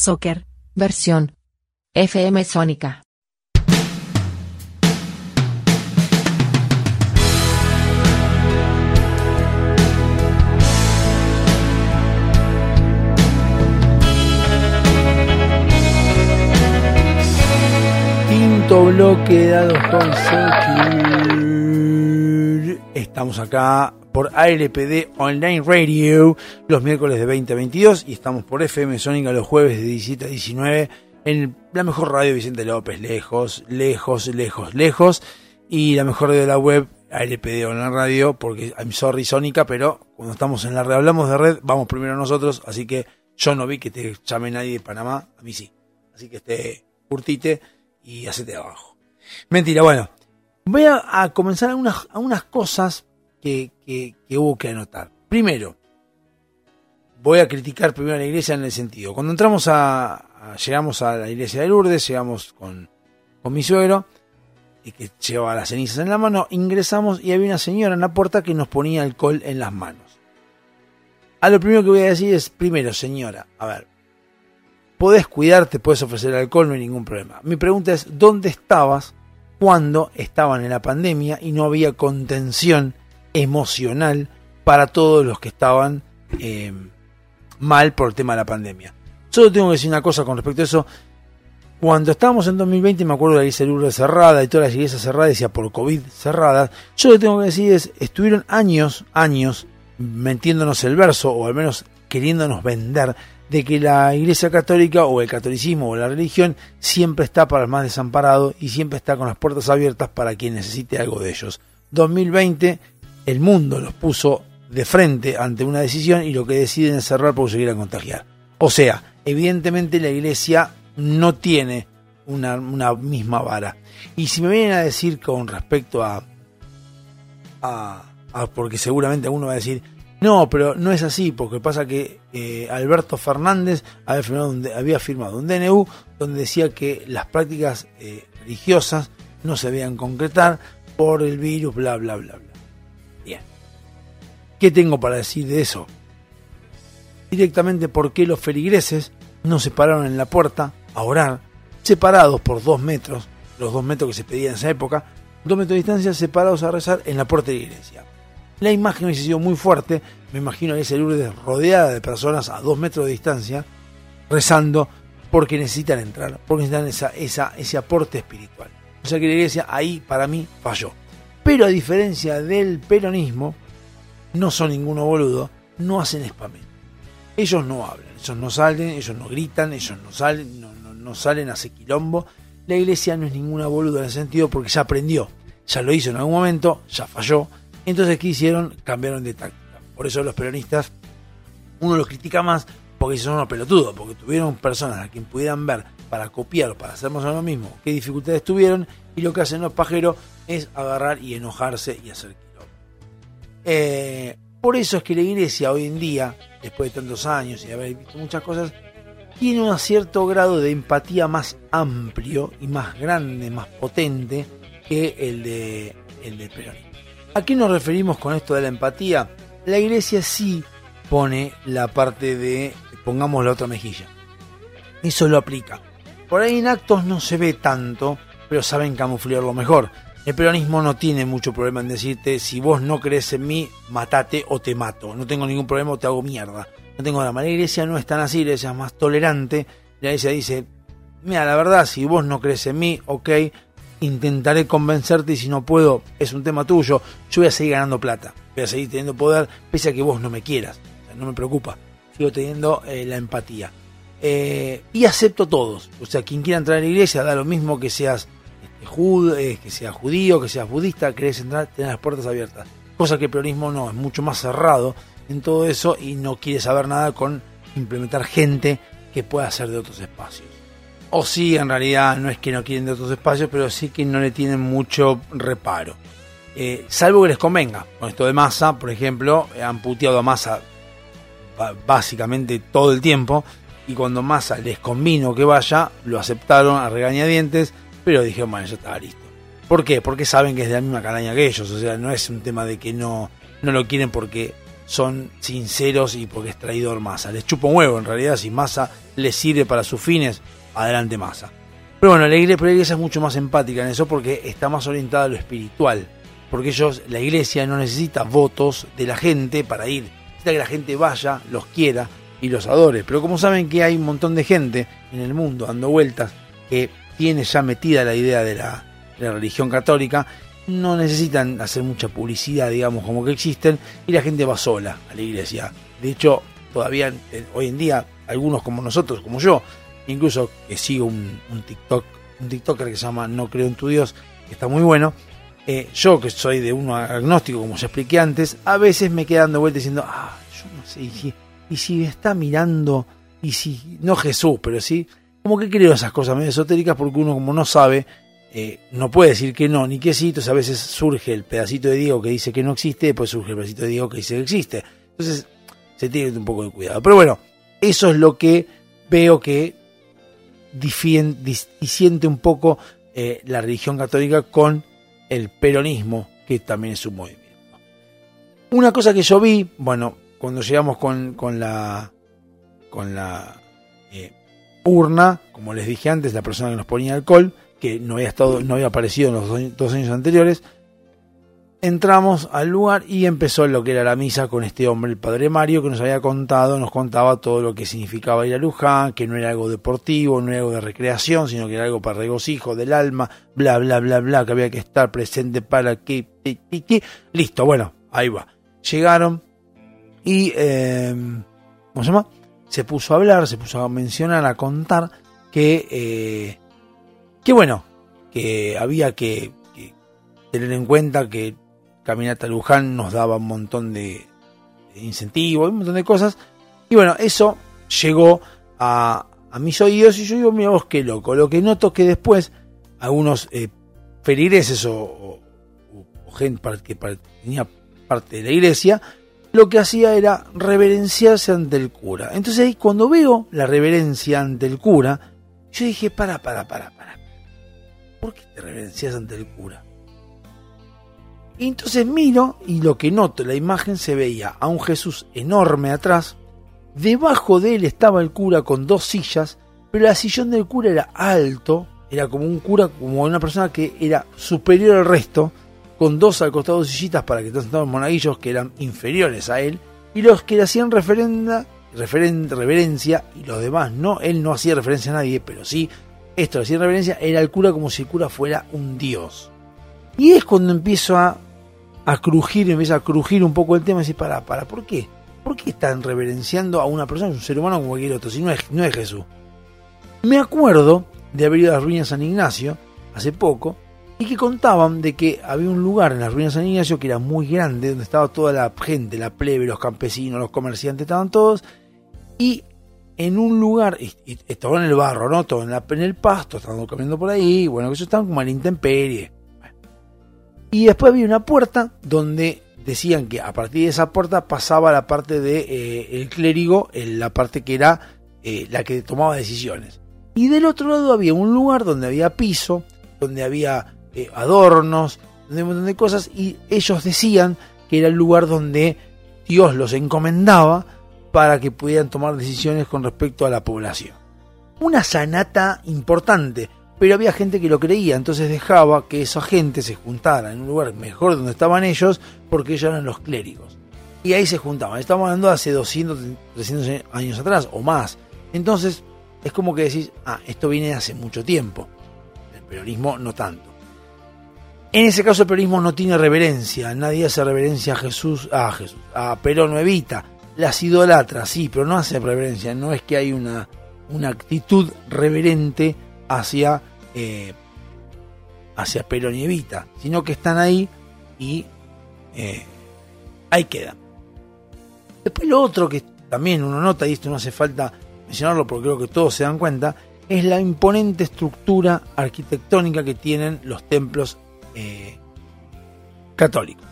Soccer. Versión. FM Sónica. Quinto bloque dado con Soccer. Estamos acá por ALPD Online Radio los miércoles de 20 a 22 y estamos por FM Sónica los jueves de 17 a 19 en la mejor radio Vicente López, lejos, lejos, lejos, lejos y la mejor radio de la web ALPD Online Radio porque I'm sorry Sónica, pero cuando estamos en la red, hablamos de red, vamos primero nosotros, así que yo no vi que te llame nadie de Panamá, a mí sí. Así que este curtite y hacete abajo. Mentira, bueno. Voy a, a comenzar a unas, a unas cosas que, que, hubo que anotar. Primero, voy a criticar primero a la iglesia en el sentido. Cuando entramos a, llegamos a la iglesia de Lourdes, llegamos con, con mi suegro, y que llevaba las cenizas en la mano, ingresamos y había una señora en la puerta que nos ponía alcohol en las manos. A lo primero que voy a decir es, primero, señora, a ver, podés cuidarte, puedes ofrecer alcohol, no hay ningún problema. Mi pregunta es, ¿dónde estabas cuando estaban en la pandemia y no había contención emocional para todos los que estaban eh, mal por el tema de la pandemia? Solo tengo que decir una cosa con respecto a eso. Cuando estábamos en 2020, me acuerdo de la iglesia de Lourdes cerrada y todas las iglesias cerradas, decía por COVID cerradas. Yo lo que tengo que decir es, estuvieron años, años, metiéndonos el verso, o al menos queriéndonos vender, de que la iglesia católica, o el catolicismo, o la religión, siempre está para el más desamparado y siempre está con las puertas abiertas para quien necesite algo de ellos. 2020, el mundo los puso de frente ante una decisión y lo que deciden es cerrar por seguir a contagiar. O sea, evidentemente la iglesia no tiene una, misma vara. Y si me vienen a decir con respecto a, porque seguramente uno va a decir, no, pero no es así, porque pasa que eh, Alberto Fernández había firmado, un, había firmado un DNU donde decía que las prácticas eh, religiosas no se debían concretar por el virus, bla, bla, bla, bla. ¿Qué tengo para decir de eso? Directamente por qué los feligreses no se pararon en la puerta a orar, separados por dos metros, los dos metros que se pedían en esa época, dos metros de distancia, separados a rezar en la puerta de la iglesia. La imagen hubiese sido muy fuerte, me imagino a esa Lourdes rodeada de personas a dos metros de distancia, rezando porque necesitan entrar, porque necesitan esa, ese aporte espiritual. O sea que la iglesia ahí para mí falló. Pero a diferencia del peronismo, no son ninguno boludo, no hacen espamento. Ellos no hablan, ellos no salen, ellos no gritan, ellos no salen, no, salen a quilombo. La iglesia no es ninguna boluda en ese sentido porque ya aprendió, ya lo hizo en algún momento, ya falló. Entonces, ¿qué hicieron? Cambiaron de táctica. Por eso los peronistas, uno los critica más porque son unos pelotudos, porque tuvieron personas a quien pudieran ver para copiar o para hacer más o menos lo mismo, qué dificultades tuvieron, y lo que hacen los pajeros es agarrar y enojarse y hacer. Eh, por eso es que la iglesia hoy en día, después de tantos años y de haber visto muchas cosas, tiene un cierto grado de empatía más amplio y más grande, más potente que el de el del peronismo. ¿A qué nos referimos con esto de la empatía? La iglesia sí pone la parte de pongamos la otra mejilla. Eso lo aplica. Por ahí en actos no se ve tanto, pero saben camuflarlo mejor. El peronismo no tiene mucho problema en decirte, si vos no crees en mí, matate o te mato. No tengo ningún problema o te hago mierda. No tengo drama. La iglesia no es tan así, la iglesia es más tolerante. La iglesia dice, mira, la verdad, si vos no crees en mí, ok, intentaré convencerte y si no puedo, es un tema tuyo. Yo voy a seguir ganando plata, voy a seguir teniendo poder, pese a que vos no me quieras. No me preocupa. Sigo teniendo eh, la empatía. Eh, y acepto todos. O sea, quien quiera entrar a la iglesia, da lo mismo que seas jud- que seas judío, que seas budista, querés entrar, tener las puertas abiertas. Cosa que el peronismo no, es mucho más cerrado en todo eso y no quiere saber nada con implementar gente que pueda ser de otros espacios. O sí, en realidad no es que no quieren de otros espacios, pero sí que no le tienen mucho reparo. Eh, salvo que les convenga. Con esto de masa, por ejemplo, han puteado a masa básicamente todo el tiempo. Y cuando Massa les convino que vaya, lo aceptaron a regañadientes, pero dijeron, bueno, ya está listo. ¿Por qué? Porque saben que es de la misma calaña que ellos. O sea, no es un tema de que no, no lo quieren porque son sinceros y porque es traidor Massa. Les chupa un huevo en realidad, si Massa les sirve para sus fines, adelante Massa. Pero bueno, la iglesia, la iglesia es mucho más empática en eso porque está más orientada a lo espiritual. Porque ellos, la iglesia no necesita votos de la gente para ir. Necesita que la gente vaya, los quiera y los adore. Pero como saben que hay un montón de gente en el mundo dando vueltas que tiene ya metida la idea de la, religión católica, no necesitan hacer mucha publicidad, digamos, como que existen, y la gente va sola a la iglesia. De hecho, todavía eh, hoy en día, algunos como nosotros, como yo, incluso que sigo un, TikTok, un TikToker que se llama No Creo en tu Dios, que está muy bueno. eh, yo que soy de uno agnóstico, como ya expliqué antes, a veces me quedo dando vueltas diciendo, ah, yo no sé, y si, y si está mirando, y si, no Jesús, pero sí, como que creo esas cosas medio esotéricas porque uno como no sabe, eh, no puede decir que no ni que sí, entonces a veces surge el pedacito de Diego que dice que no existe, después surge el pedacito de Diego que dice que existe. Entonces se tiene un poco de cuidado. Pero bueno, eso es lo que veo que difien- dis- disiente un poco eh, la religión católica con el peronismo, que también es un movimiento. Una cosa que yo vi, bueno, cuando llegamos con, con la con la urna, como les dije antes, la persona que nos ponía alcohol, que no había estado, no había aparecido en los dos, años anteriores, entramos al lugar y empezó lo que era la misa con este hombre, el padre Mario, que nos había contado, nos contaba todo lo que significaba ir a Luján, que no era algo deportivo, no era algo de recreación, sino que era algo para regocijo del alma, bla, bla, bla, bla, que había que estar presente para que, listo, bueno, ahí va. Llegaron y, eh, ¿cómo se llama? Se puso a hablar, se puso a mencionar, a contar que, eh, que bueno, que había que, tener en cuenta que Caminata Luján nos daba un montón de, incentivos, un montón de cosas. Y bueno, eso llegó a, a mis oídos y yo digo, mira vos qué loco. Lo que noto que después algunos eh, feligreses o, o- o gente que tenía parte de la iglesia, lo que hacía era reverenciarse ante el cura. Entonces ahí cuando veo la reverencia ante el cura, yo dije, para, para, para, para. ¿Por qué te reverencias ante el cura? Y entonces miro y lo que noto la imagen se veía a un Jesús enorme atrás. Debajo de él estaba el cura con dos sillas, pero el sillón del cura era alto, era como un cura, como una persona que era superior al resto, con dos al costado sillitas para que estén sentados monaguillos que eran inferiores a él, y los que le hacían referenda, referen- reverencia, y los demás no, él no hacía referencia a nadie, pero sí, esto le hacía reverencia, era el cura como si el cura fuera un dios. Y es cuando empiezo a, a crujir, empieza a crujir un poco el tema y para, para, ¿por qué? ¿Por qué están reverenciando a una persona, un ser humano como cualquier otro, si no es, no es Jesús? Me acuerdo de haber ido a las ruinas San Ignacio hace poco y que contaban de que había un lugar en las ruinas de San Ignacio que era muy grande, donde estaba toda la gente, la plebe, los campesinos, los comerciantes, estaban todos, y en un lugar, y, estaban en el barro, ¿no? Todo en, la- en el pasto, estaban caminando por ahí, bueno, que ellos estaban como a la intemperie. Y después había una puerta donde decían que a partir de esa puerta pasaba la parte de eh, clérigo, la parte que era eh, la que tomaba decisiones. Y del otro lado había un lugar donde había piso, donde había eh, adornos, había un montón de cosas, y ellos decían que era el lugar donde Dios los encomendaba para que pudieran tomar decisiones con respecto a la población. Una sanata importante, pero había gente que lo creía, entonces dejaba que esa gente se juntara en un lugar mejor donde estaban ellos, porque ellos eran los clérigos. Y ahí se juntaban. Estamos hablando de hace 200, 300 años atrás o más. Entonces, es como que decís, ah, esto viene de hace mucho tiempo. El peronismo no tanto. En ese caso el peronismo no tiene reverencia, nadie hace reverencia a Jesús, a Perón o Evita, las idolatra, sí, pero no hace reverencia, no es que hay una, actitud reverente hacia, eh, hacia Perón y Evita, sino que están ahí y eh, ahí quedan. Después lo otro que también uno nota, y esto no hace falta mencionarlo porque creo que todos se dan cuenta, es la imponente estructura arquitectónica que tienen los templos eh, católicos.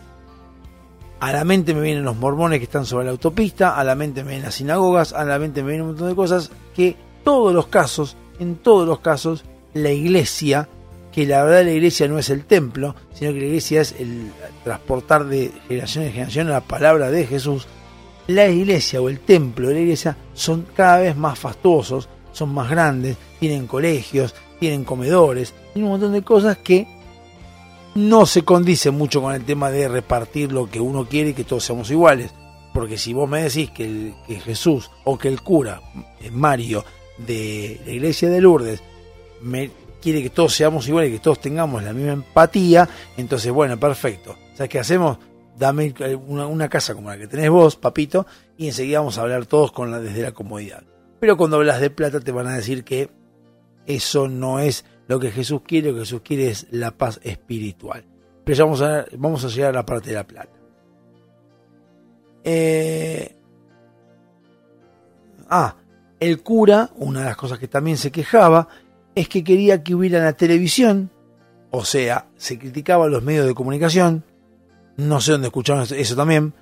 A la mente me vienen los mormones que están sobre la autopista, a la mente me vienen las sinagogas, a la mente me vienen un montón de cosas que todos los casos, en todos los casos, la iglesia, que la verdad la iglesia no es el templo, sino que la iglesia es el transportar de generación en generación la palabra de Jesús, la iglesia o el templo de la iglesia son cada vez más fastuosos, son más grandes, tienen colegios, tienen comedores, tienen un montón de cosas que no se condice mucho con el tema de repartir lo que uno quiere y que todos seamos iguales. Porque si vos me decís que, Jesús o que el cura, eh, Mario, de la iglesia de Lourdes, me quiere que todos seamos iguales que todos tengamos la misma empatía, entonces bueno, perfecto. ¿Sabes qué hacemos? Dame una, una casa como la que tenés vos, papito, y enseguida vamos a hablar todos con la, desde la comodidad. Pero cuando hablas de plata te van a decir que eso no es lo que Jesús quiere, lo que Jesús quiere es la paz espiritual. Pero ya vamos a, vamos a llegar a la parte de la plata. Eh, ah, el cura, una de las cosas que también se quejaba, es que quería que hubiera la televisión, o sea, se criticaba los medios de comunicación, no sé dónde escucharon eso también,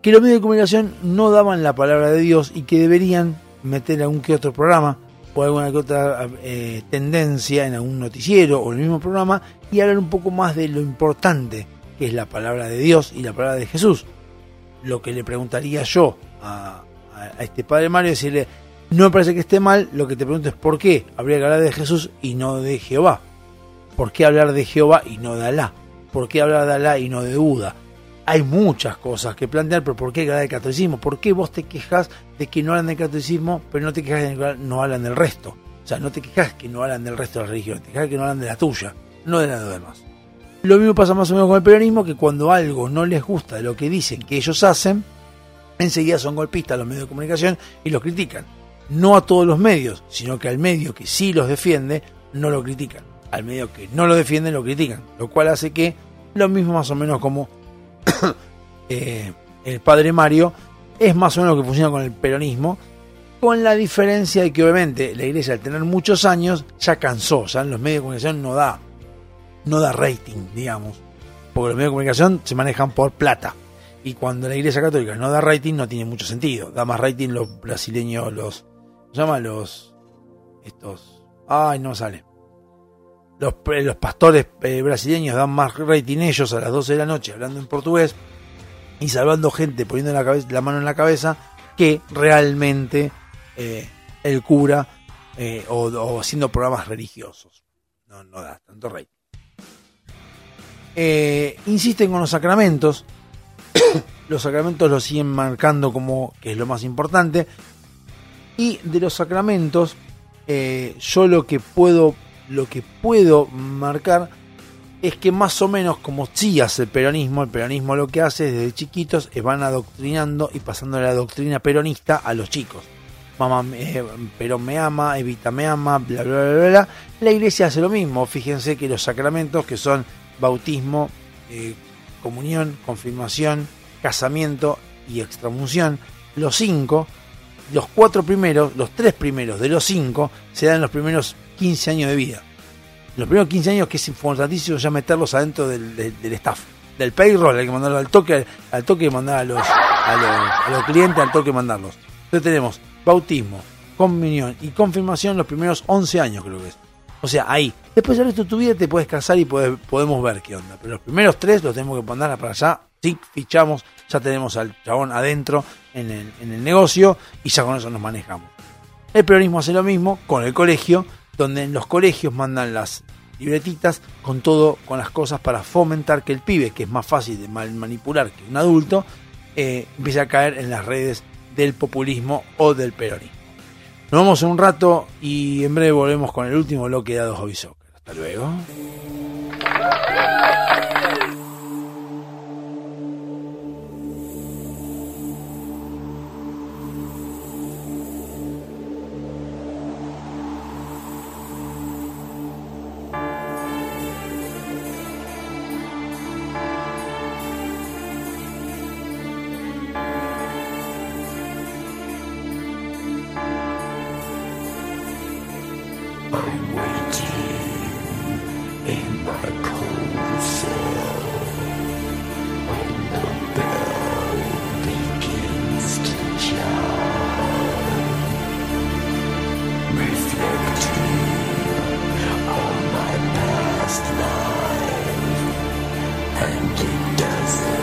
que los medios de comunicación no daban la palabra de Dios y que deberían meter algún que otro programa o alguna que otra eh, tendencia en algún noticiero o en el mismo programa y hablar un poco más de lo importante que es la palabra de Dios y la palabra de Jesús. Lo que le preguntaría yo a este padre Mario es decirle, no me parece que esté mal, lo que te pregunto es por qué habría que hablar de Jesús y no de Jehová. ¿Por qué hablar de Jehová y no de Alá? ¿Por qué hablar de Alá y no de Buda? Hay muchas cosas que plantear, pero ¿por qué hablar del catolicismo? ¿Por qué vos te quejas de que no hablan del catolicismo, pero no te quejas de que no hablan del resto? O sea, no te quejas que no hablan del resto de la religión, te quejas que no hablan de la tuya, no de los demás. Lo mismo pasa más o menos con el peronismo, que cuando algo no les gusta de lo que dicen que ellos hacen, enseguida son golpistas los medios de comunicación y los critican. No a todos los medios, sino que al medio que sí los defiende, no lo critican. Al medio que no lo defiende, lo critican. Lo cual hace que lo mismo más o menos como eh, el padre Mario, es más o menos lo que funciona con el peronismo, con la diferencia de que obviamente la iglesia al tener muchos años ya cansó, ya en los medios de comunicación no da, no da rating, digamos, porque los medios de comunicación se manejan por plata. Y cuando la iglesia católica no da rating no tiene mucho sentido, da más rating los brasileños, los, ¿cómo se llama? Los, estos, ay no sale. Los, los pastores eh, brasileños dan más rating ellos a las 12 de la noche hablando en portugués y salvando gente poniendo la, mano en la cabeza que realmente eh, el cura eh, o, haciendo programas religiosos. No, no da tanto rating. Eh, insisten con los sacramentos. los sacramentos los siguen marcando como que es lo más importante. Y de los sacramentos, eh, yo lo que puedo, lo que puedo marcar es que más o menos como sí hace el peronismo, el peronismo lo que hace desde chiquitos es van adoctrinando y pasando la doctrina peronista a los chicos. Mamá, eh, Perón me ama, Evita me ama, bla, bla, bla, bla. La iglesia hace lo mismo. Fíjense que los sacramentos que son bautismo, eh, comunión, confirmación, casamiento y extramunción, los cinco, los cuatro primeros, los tres primeros de los cinco, se dan los primeros 15 años de vida. Los primeros 15 años que es importantísimo ya meterlos adentro del, del- del staff, del payroll, hay que mandarlo al toque, al toque mandar a los, clientes, al toque mandarlos. Entonces tenemos bautismo, comunión y confirmación los primeros 11 años creo que es. O sea, ahí. Después el resto de tu vida te puedes casar y podemos ver qué onda. Pero los primeros tres los tenemos que mandar para allá. Sí, fichamos, ya tenemos al chabón adentro en el, en el negocio y ya con eso nos manejamos. El peronismo hace lo mismo con el colegio, donde en los colegios mandan las libretitas con todo, con las cosas para fomentar que el pibe, que es más fácil de manipular que un adulto, eh, empiece a caer en las redes del populismo o del peronismo. Nos vamos un rato y en breve volvemos con el último bloque de Dados Hobby Soccer. Hasta luego. and death.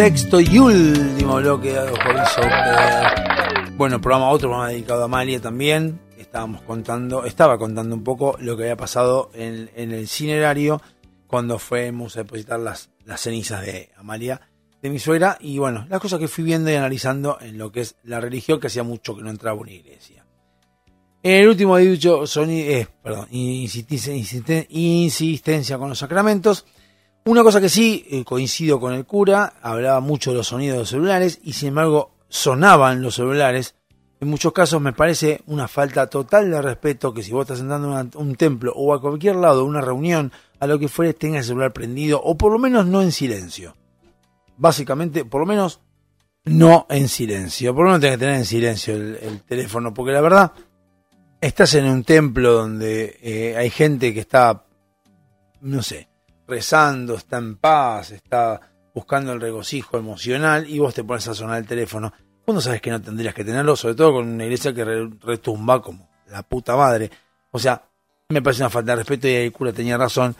Sexto y último bloque de Soccer. Bueno, programa, otro programa dedicado a Amalia también. Estábamos contando, estaba contando un poco lo que había pasado en, el cinerario cuando fuimos a depositar las, cenizas de Amalia, de mi suegra, y bueno, las cosas que fui viendo y analizando en lo que es la religión, que hacía mucho que no entraba una iglesia. En el último dicho, Sony, eh, perdón, insistencia, insistencia con los sacramentos. Una cosa que sí eh, coincido con el cura, hablaba mucho de los sonidos de los celulares y sin embargo sonaban los celulares. En muchos casos me parece una falta total de respeto que si vos estás entrando a un templo o a cualquier lado, una reunión, a lo que fuere, tenga el celular prendido o por lo menos no en silencio. Básicamente, por lo menos no en silencio. Por lo menos tenés que tener en silencio el, teléfono, porque la verdad, estás en un templo donde eh, hay gente que está, no sé, rezando, está en paz, está buscando el regocijo emocional y vos te pones a sonar el teléfono. Cuando sabes que no tendrías que tenerlo, sobre todo con una iglesia que retumba como la puta madre. O sea, me parece una falta de respeto y el cura tenía razón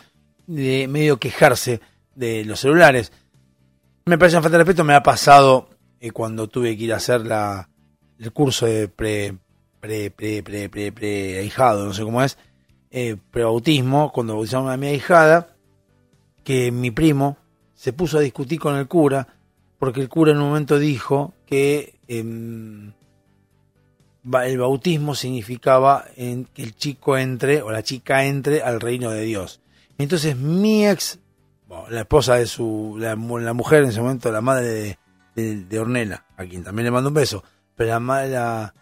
de medio quejarse de los celulares. Me parece una falta de respeto, me ha pasado eh, cuando tuve que ir a hacer la, el curso de pre, pre, pre, pre, pre, pre ahijado, no sé cómo es, eh, pre-bautismo, cuando bautizamos a mi ahijada, que mi primo se puso a discutir con el cura, porque el cura en un momento dijo que em, el bautismo significaba que el chico entre o la chica entre al reino de Dios. Entonces mi ex, la esposa de su, la, mujer en ese momento, la madre de, de, Ornella, a quien también le mando un beso, pero la, la,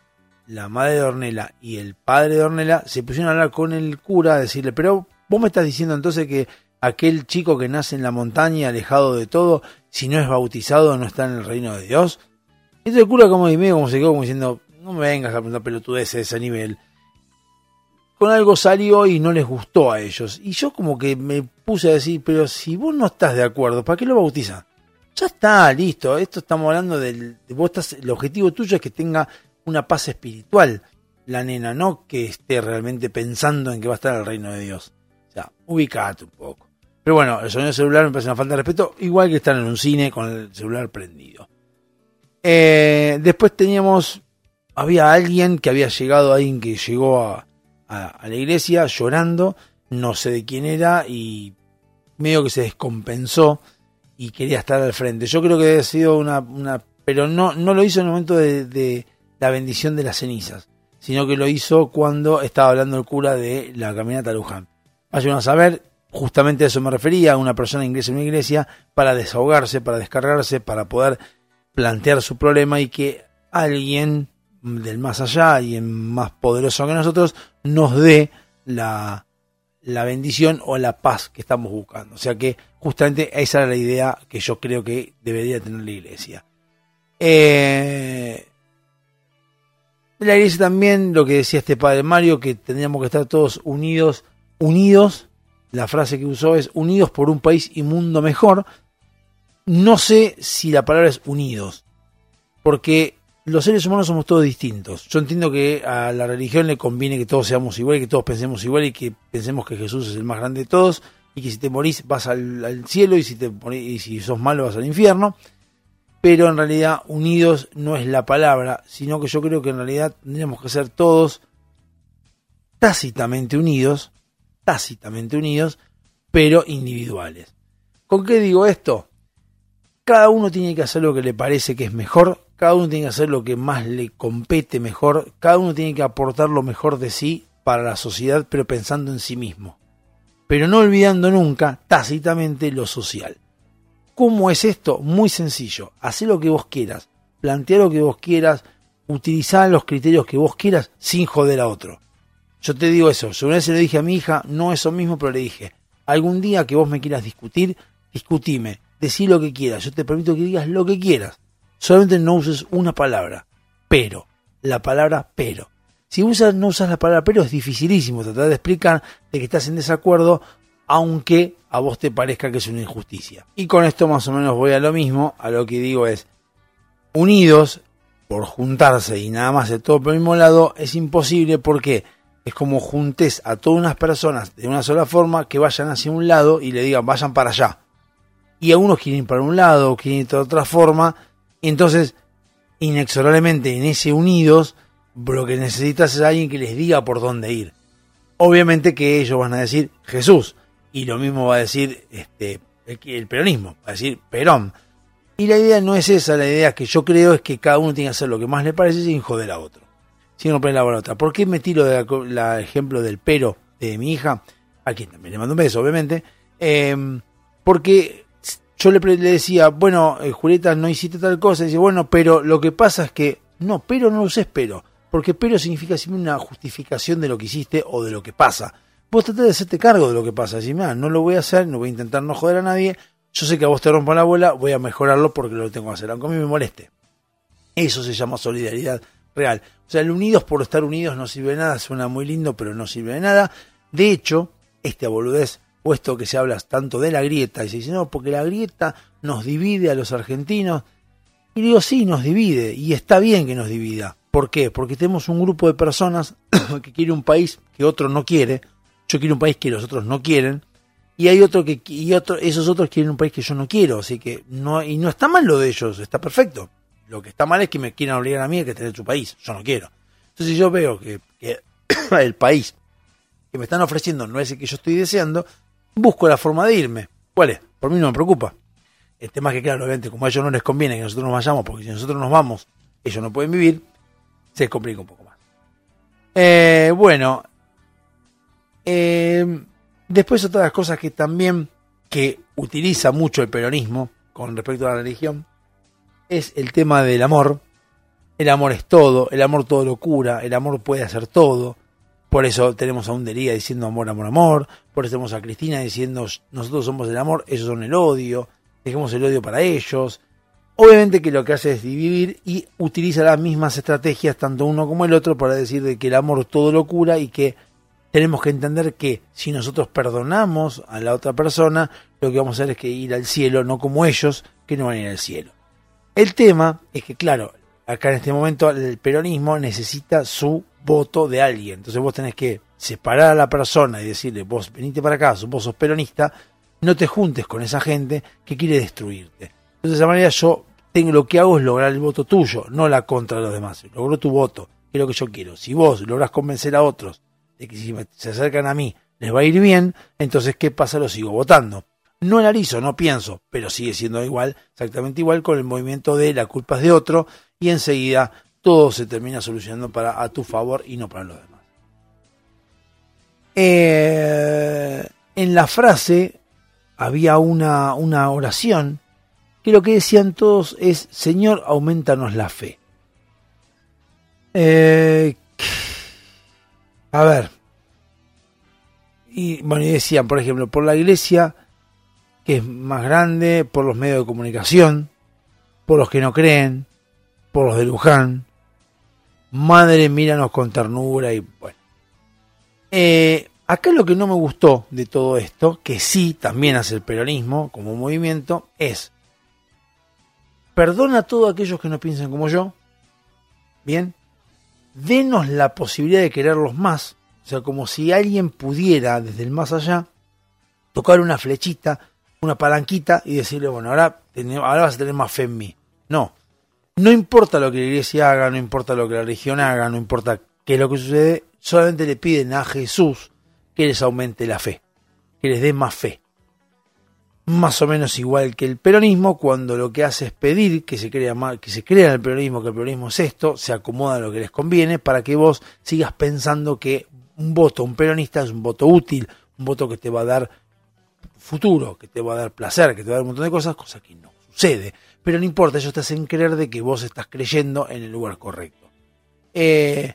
la madre de Ornella y el padre de Ornella se pusieron a hablar con el cura, a decirle, pero vos me estás diciendo entonces que aquel chico que nace en la montaña, alejado de todo, si no es bautizado, no está en el reino de Dios. Entonces el cura como medio como se quedó como diciendo, no me vengas a preguntar pelotudeces de ese nivel. Con algo salió y no les gustó a ellos. Y yo como que me puse a decir, pero si vos no estás de acuerdo, ¿para qué lo bautizan? Ya está, listo. Esto estamos hablando del, de vos estás, el objetivo tuyo es que tenga una paz espiritual la nena, no que esté realmente pensando en que va a estar en el reino de Dios. O sea, ubicate un poco. Pero bueno, el sonido celular me parece una falta de respeto, igual que estar en un cine con el celular prendido. Eh, después teníamos, había alguien que había llegado, alguien que llegó a, la iglesia llorando, no sé de quién era, y medio que se descompensó y quería estar al frente. Yo creo que había sido una, pero no, no lo hizo en el momento de, de la bendición de las cenizas, sino que lo hizo cuando estaba hablando el cura de la caminata Luján. Vayan a saber, justamente a eso me refería, una persona ingresa en una iglesia para desahogarse, para descargarse, para poder plantear su problema y que alguien del más allá, alguien más poderoso que nosotros, nos dé la, la bendición o la paz que estamos buscando. O sea que justamente esa era la idea que yo creo que debería tener la iglesia. Eh, la iglesia también, lo que decía este padre Mario, que tendríamos que estar todos unidos, unidos la frase que usó es unidos por un país y mundo mejor. No sé si la palabra es unidos, porque los seres humanos somos todos distintos. Yo entiendo que a la religión le conviene que todos seamos iguales, que todos pensemos igual y que pensemos que Jesús es el más grande de todos y que si te morís vas al, cielo y si, te, y si sos malo vas al infierno. Pero en realidad unidos no es la palabra, sino que yo creo que en realidad tendríamos que ser todos tácitamente unidos tácitamente unidos, pero individuales. ¿Con qué digo esto? Cada uno tiene que hacer lo que le parece que es mejor, cada uno tiene que hacer lo que más le compete mejor, cada uno tiene que aportar lo mejor de sí para la sociedad, pero pensando en sí mismo. Pero no olvidando nunca, tácitamente, lo social. ¿Cómo es esto? Muy sencillo. Haz lo que vos quieras, plantea lo que vos quieras, utilizar los criterios que vos quieras sin joder a otro. Yo te digo eso, yo una vez le dije a mi hija, no eso mismo, pero le dije, algún día que vos me quieras discutir, discutime, decí lo que quieras, yo te permito que digas lo que quieras. Solamente no uses una palabra, pero, la palabra pero. Si usas, no usas la palabra pero es dificilísimo tratar de explicar de que estás en desacuerdo, aunque a vos te parezca que es una injusticia. Y con esto más o menos voy a lo mismo, a lo que digo es, unidos por juntarse y nada más de todo por el mismo lado, es imposible porque es como juntes a todas unas personas de una sola forma que vayan hacia un lado y le digan vayan para allá. y algunos quieren ir para un lado, quieren ir de otra forma, y entonces, inexorablemente en ese unidos, lo que necesitas es alguien que les diga por dónde ir. Obviamente que ellos van a decir Jesús, y lo mismo va a decir este, el peronismo, va a decir Perón. Y la idea no es esa, la idea que yo creo es que cada uno tiene que hacer lo que más le parece sin joder a otro, sin romper la otra. ¿Por qué me tiro del la, ejemplo del pero de mi hija? A quien también le mando un beso, obviamente. Em, porque yo le, le, decía, bueno, eh, Julieta, no hiciste tal cosa. Y dice, bueno, pero lo que pasa es que, no, pero no uses pero. Porque pero significa siempre una justificación de lo que hiciste o de lo que pasa. Vos tratás de hacerte cargo de lo que pasa. Decís, mira, no lo voy a hacer, no voy a intentar no joder a nadie. Yo sé que a vos te rompo la bola, voy a mejorarlo porque lo tengo que hacer, aunque a mí me moleste. Eso se llama solidaridad real. O sea, el unidos por estar unidos no sirve de nada, suena muy lindo, pero no sirve de nada. De hecho, esta boludez, puesto que se habla tanto de la grieta, y se dice, no, porque la grieta nos divide a los argentinos. Y digo, sí, nos divide, y está bien que nos divida. ¿Por qué? Porque tenemos un grupo de personas que quiere un país que otro no quiere. Yo quiero un país que los otros no quieren. Y hay otro que y otro, esos otros quieren un país que yo no quiero. Así que no, y no está mal lo de ellos, está perfecto. Lo que está mal es que me quieran obligar a mí a que tener su país. Yo no quiero. Entonces yo veo que, que el país que me están ofreciendo no es el que yo estoy deseando, busco la forma de irme. ¿Cuál es? Por mí no me preocupa. El tema es que, claro, obviamente, como a ellos no les conviene que nosotros nos vayamos, porque si nosotros nos vamos, ellos no pueden vivir, se complica un poco más. Eh, bueno, eh, después otras cosas que también que utiliza mucho el peronismo con respecto a la religión es el tema del amor. El amor es todo, el amor todo lo cura, el amor puede hacer todo. Por eso tenemos a un Dería diciendo amor, amor, amor. Por eso tenemos a Cristina diciendo nosotros somos el amor, ellos son el odio. Dejemos el odio para ellos. Obviamente que lo que hace es dividir y utiliza las mismas estrategias, tanto uno como el otro, para decir de que el amor todo lo cura y que tenemos que entender que si nosotros perdonamos a la otra persona, lo que vamos a hacer es que ir al cielo, no como ellos, que no van a ir al cielo. El tema es que, claro, acá en este momento el peronismo necesita su voto de alguien. Entonces vos tenés que separar a la persona y decirle, vos venite para acá, vos sos peronista, no te juntes con esa gente que quiere destruirte. Entonces de esa manera yo tengo, lo que hago es lograr el voto tuyo, no la contra de los demás. Logro tu voto, que es lo que yo quiero. Si vos logras convencer a otros de que si se acercan a mí les va a ir bien, entonces ¿qué pasa? Lo sigo votando. No analizo, no pienso, pero sigue siendo igual, exactamente igual con el movimiento de la culpa es de otro y enseguida todo se termina solucionando para a tu favor y no para los demás. Eh, en la frase había una, una oración que lo que decían todos es, Señor, aumentanos la fe. Eh, a ver. Y bueno, y decían, por ejemplo, por la iglesia, que es más grande, por los medios de comunicación, por los que no creen, por los de Luján. Madre, míranos con ternura y bueno. Eh, acá lo que no me gustó de todo esto, que sí también hace el peronismo como movimiento, es perdona a todos aquellos que no piensan como yo, bien, denos la posibilidad de quererlos más, o sea, como si alguien pudiera desde el más allá tocar una flechita, una palanquita y decirle, bueno, ahora, ahora vas a tener más fe en mí. No, no importa lo que la iglesia haga, no importa lo que la religión haga, no importa qué es lo que sucede, solamente le piden a Jesús que les aumente la fe, que les dé más fe más o menos igual que el peronismo, cuando lo que hace es pedir que se crea que se crea el peronismo, que el peronismo es esto, se acomoda a lo que les conviene para que vos sigas pensando que un voto, un peronista es un voto útil, un voto que te va a dar futuro, que te va a dar placer, que te va a dar un montón de cosas, cosa que no sucede. Pero no importa, ellos te hacen creer de que vos estás creyendo en el lugar correcto. Eh,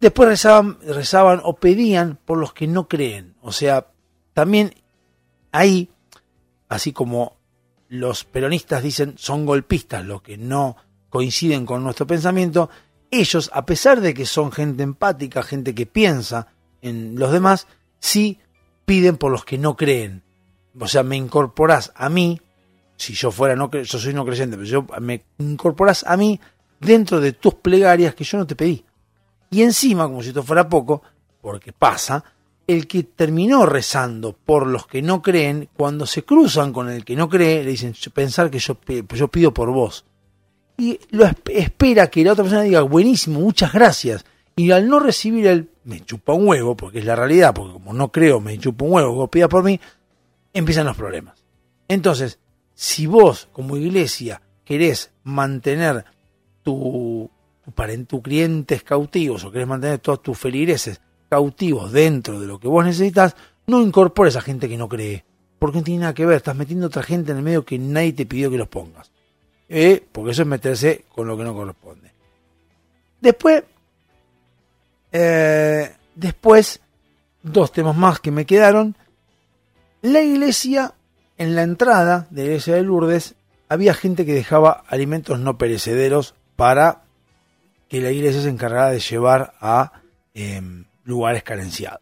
después rezaban, rezaban o pedían por los que no creen. O sea, también ahí así como los peronistas dicen son golpistas los que no coinciden con nuestro pensamiento, ellos, a pesar de que son gente empática, gente que piensa en los demás, sí piden por los que no creen. O sea, me incorporás a mí, si yo fuera no yo soy no creyente, pero yo me incorporás a mí dentro de tus plegarias que yo no te pedí. Y encima, como si esto fuera poco, porque pasa, el que terminó rezando por los que no creen, cuando se cruzan con el que no cree, le dicen, pensar que yo, yo pido por vos. Y lo esp- espera que la otra persona diga, buenísimo, muchas gracias. Y al no recibir el, me chupa un huevo, porque es la realidad, porque como no creo, me chupa un huevo, pida por mí, empiezan los problemas. Entonces, si vos como iglesia querés mantener tu, clientes cautivos o querés mantener todos tus feligreses cautivos dentro de lo que vos necesitas, no incorpores a gente que no cree. Porque no tiene nada que ver, estás metiendo otra gente en el medio que nadie te pidió que los pongas. Eh, porque eso es meterse con lo que no corresponde. Después, eh, después, dos temas más que me quedaron. La iglesia, en la entrada de la iglesia de Lourdes, había gente que dejaba alimentos no perecederos para que la iglesia se encargara de llevar a eh, lugares carenciados.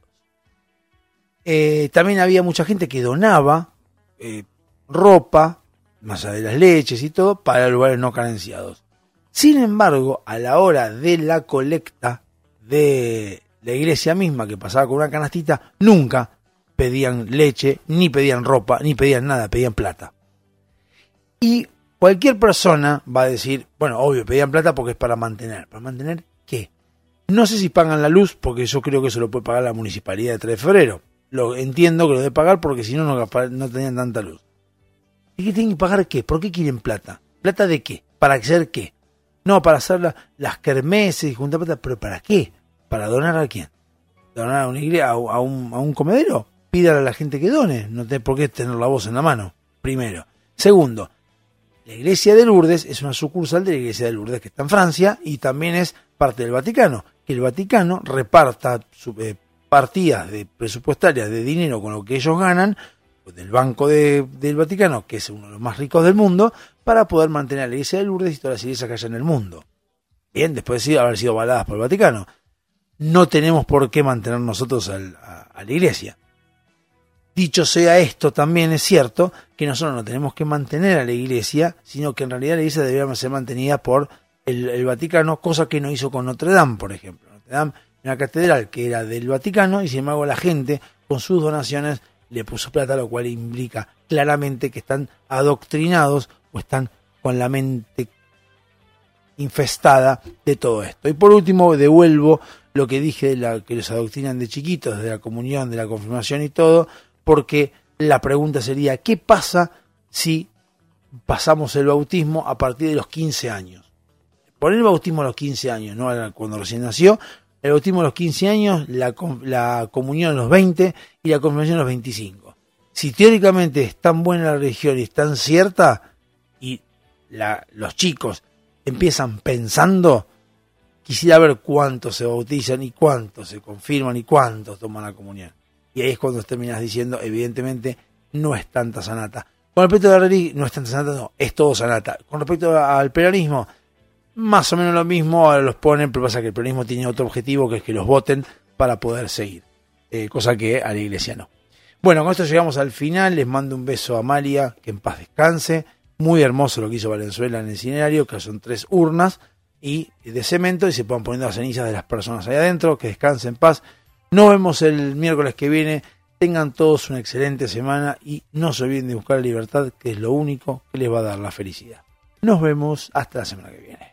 Eh, también había mucha gente que donaba eh, ropa, allá de las leches y todo, para lugares no carenciados. Sin embargo, a la hora de la colecta de la iglesia misma que pasaba con una canastita, nunca pedían leche, ni pedían ropa, ni pedían nada, pedían plata. Y cualquier persona va a decir, bueno, obvio, pedían plata porque es para mantener. ¿Para mantener qué? No sé si pagan la luz, porque yo creo que eso lo puede pagar la municipalidad de 3 de febrero. Lo entiendo que lo debe pagar porque si no, no, tenían tanta luz. ¿Y qué tienen que pagar qué? ¿Por qué quieren plata? ¿Plata de qué? ¿Para hacer qué? No, para hacer la- las kermeses y juntar plata, pero ¿para qué? ¿Para donar a quién? ¿Donar a una iglesia, a un, a un comedero? A la gente que done, no tiene por qué tener la voz en la mano, primero. Segundo, la iglesia de Lourdes es una sucursal de la iglesia de Lourdes que está en Francia y también es parte del Vaticano. Que el Vaticano reparta eh, partidas de presupuestarias de dinero con lo que ellos ganan pues, del Banco de- del Vaticano, que es uno de los más ricos del mundo, para poder mantener la iglesia de Lourdes y todas las iglesias que haya en el mundo. Bien, después de haber sido avaladas por el Vaticano. No tenemos por qué mantener nosotros al- a la iglesia. Dicho sea esto, también es cierto que nosotros no tenemos que mantener a la iglesia, sino que en realidad la iglesia debería ser mantenida por el, Vaticano, cosa que no hizo con Notre Dame, por ejemplo. Notre Dame una catedral que era del Vaticano y sin embargo la gente con sus donaciones le puso plata, lo cual implica claramente que están adoctrinados o están con la mente infestada de todo esto. Y por último, devuelvo lo que dije de la que los adoctrinan de chiquitos, de la comunión, de la confirmación y todo, porque la pregunta sería, ¿qué pasa si pasamos el bautismo a partir de los 15 años? Poner el bautismo a los 15 años, no cuando recién nació, el bautismo a los 15 años, la, la comunión a los 20 y la confirmación a los 25. Si teóricamente es tan buena la religión y es tan cierta, y los chicos empiezan pensando, quisiera ver cuántos se bautizan y cuántos se confirman y cuántos toman la comunión. Y ahí es cuando terminas diciendo, evidentemente, no es tanta sanata. Con respecto a la religión, no es tanta sanata, no, es todo sanata. Con respecto al peronismo, más o menos lo mismo, los ponen, pero pasa que el peronismo tiene otro objetivo, que es que los voten para poder seguir. Eh, cosa que a la iglesia no. Bueno, con esto llegamos al final. Les mando un beso a Amalia, que en paz descanse. Muy hermoso lo que hizo Valenzuela en el itinerario, que son tres urnas y de cemento y se puedan poniendo las cenizas de las personas ahí adentro. Que descansen en paz. Nos vemos el miércoles que viene. Tengan todos una excelente semana y no se olviden de buscar la libertad, que es lo único que les va a dar la felicidad. Nos vemos hasta la semana que viene.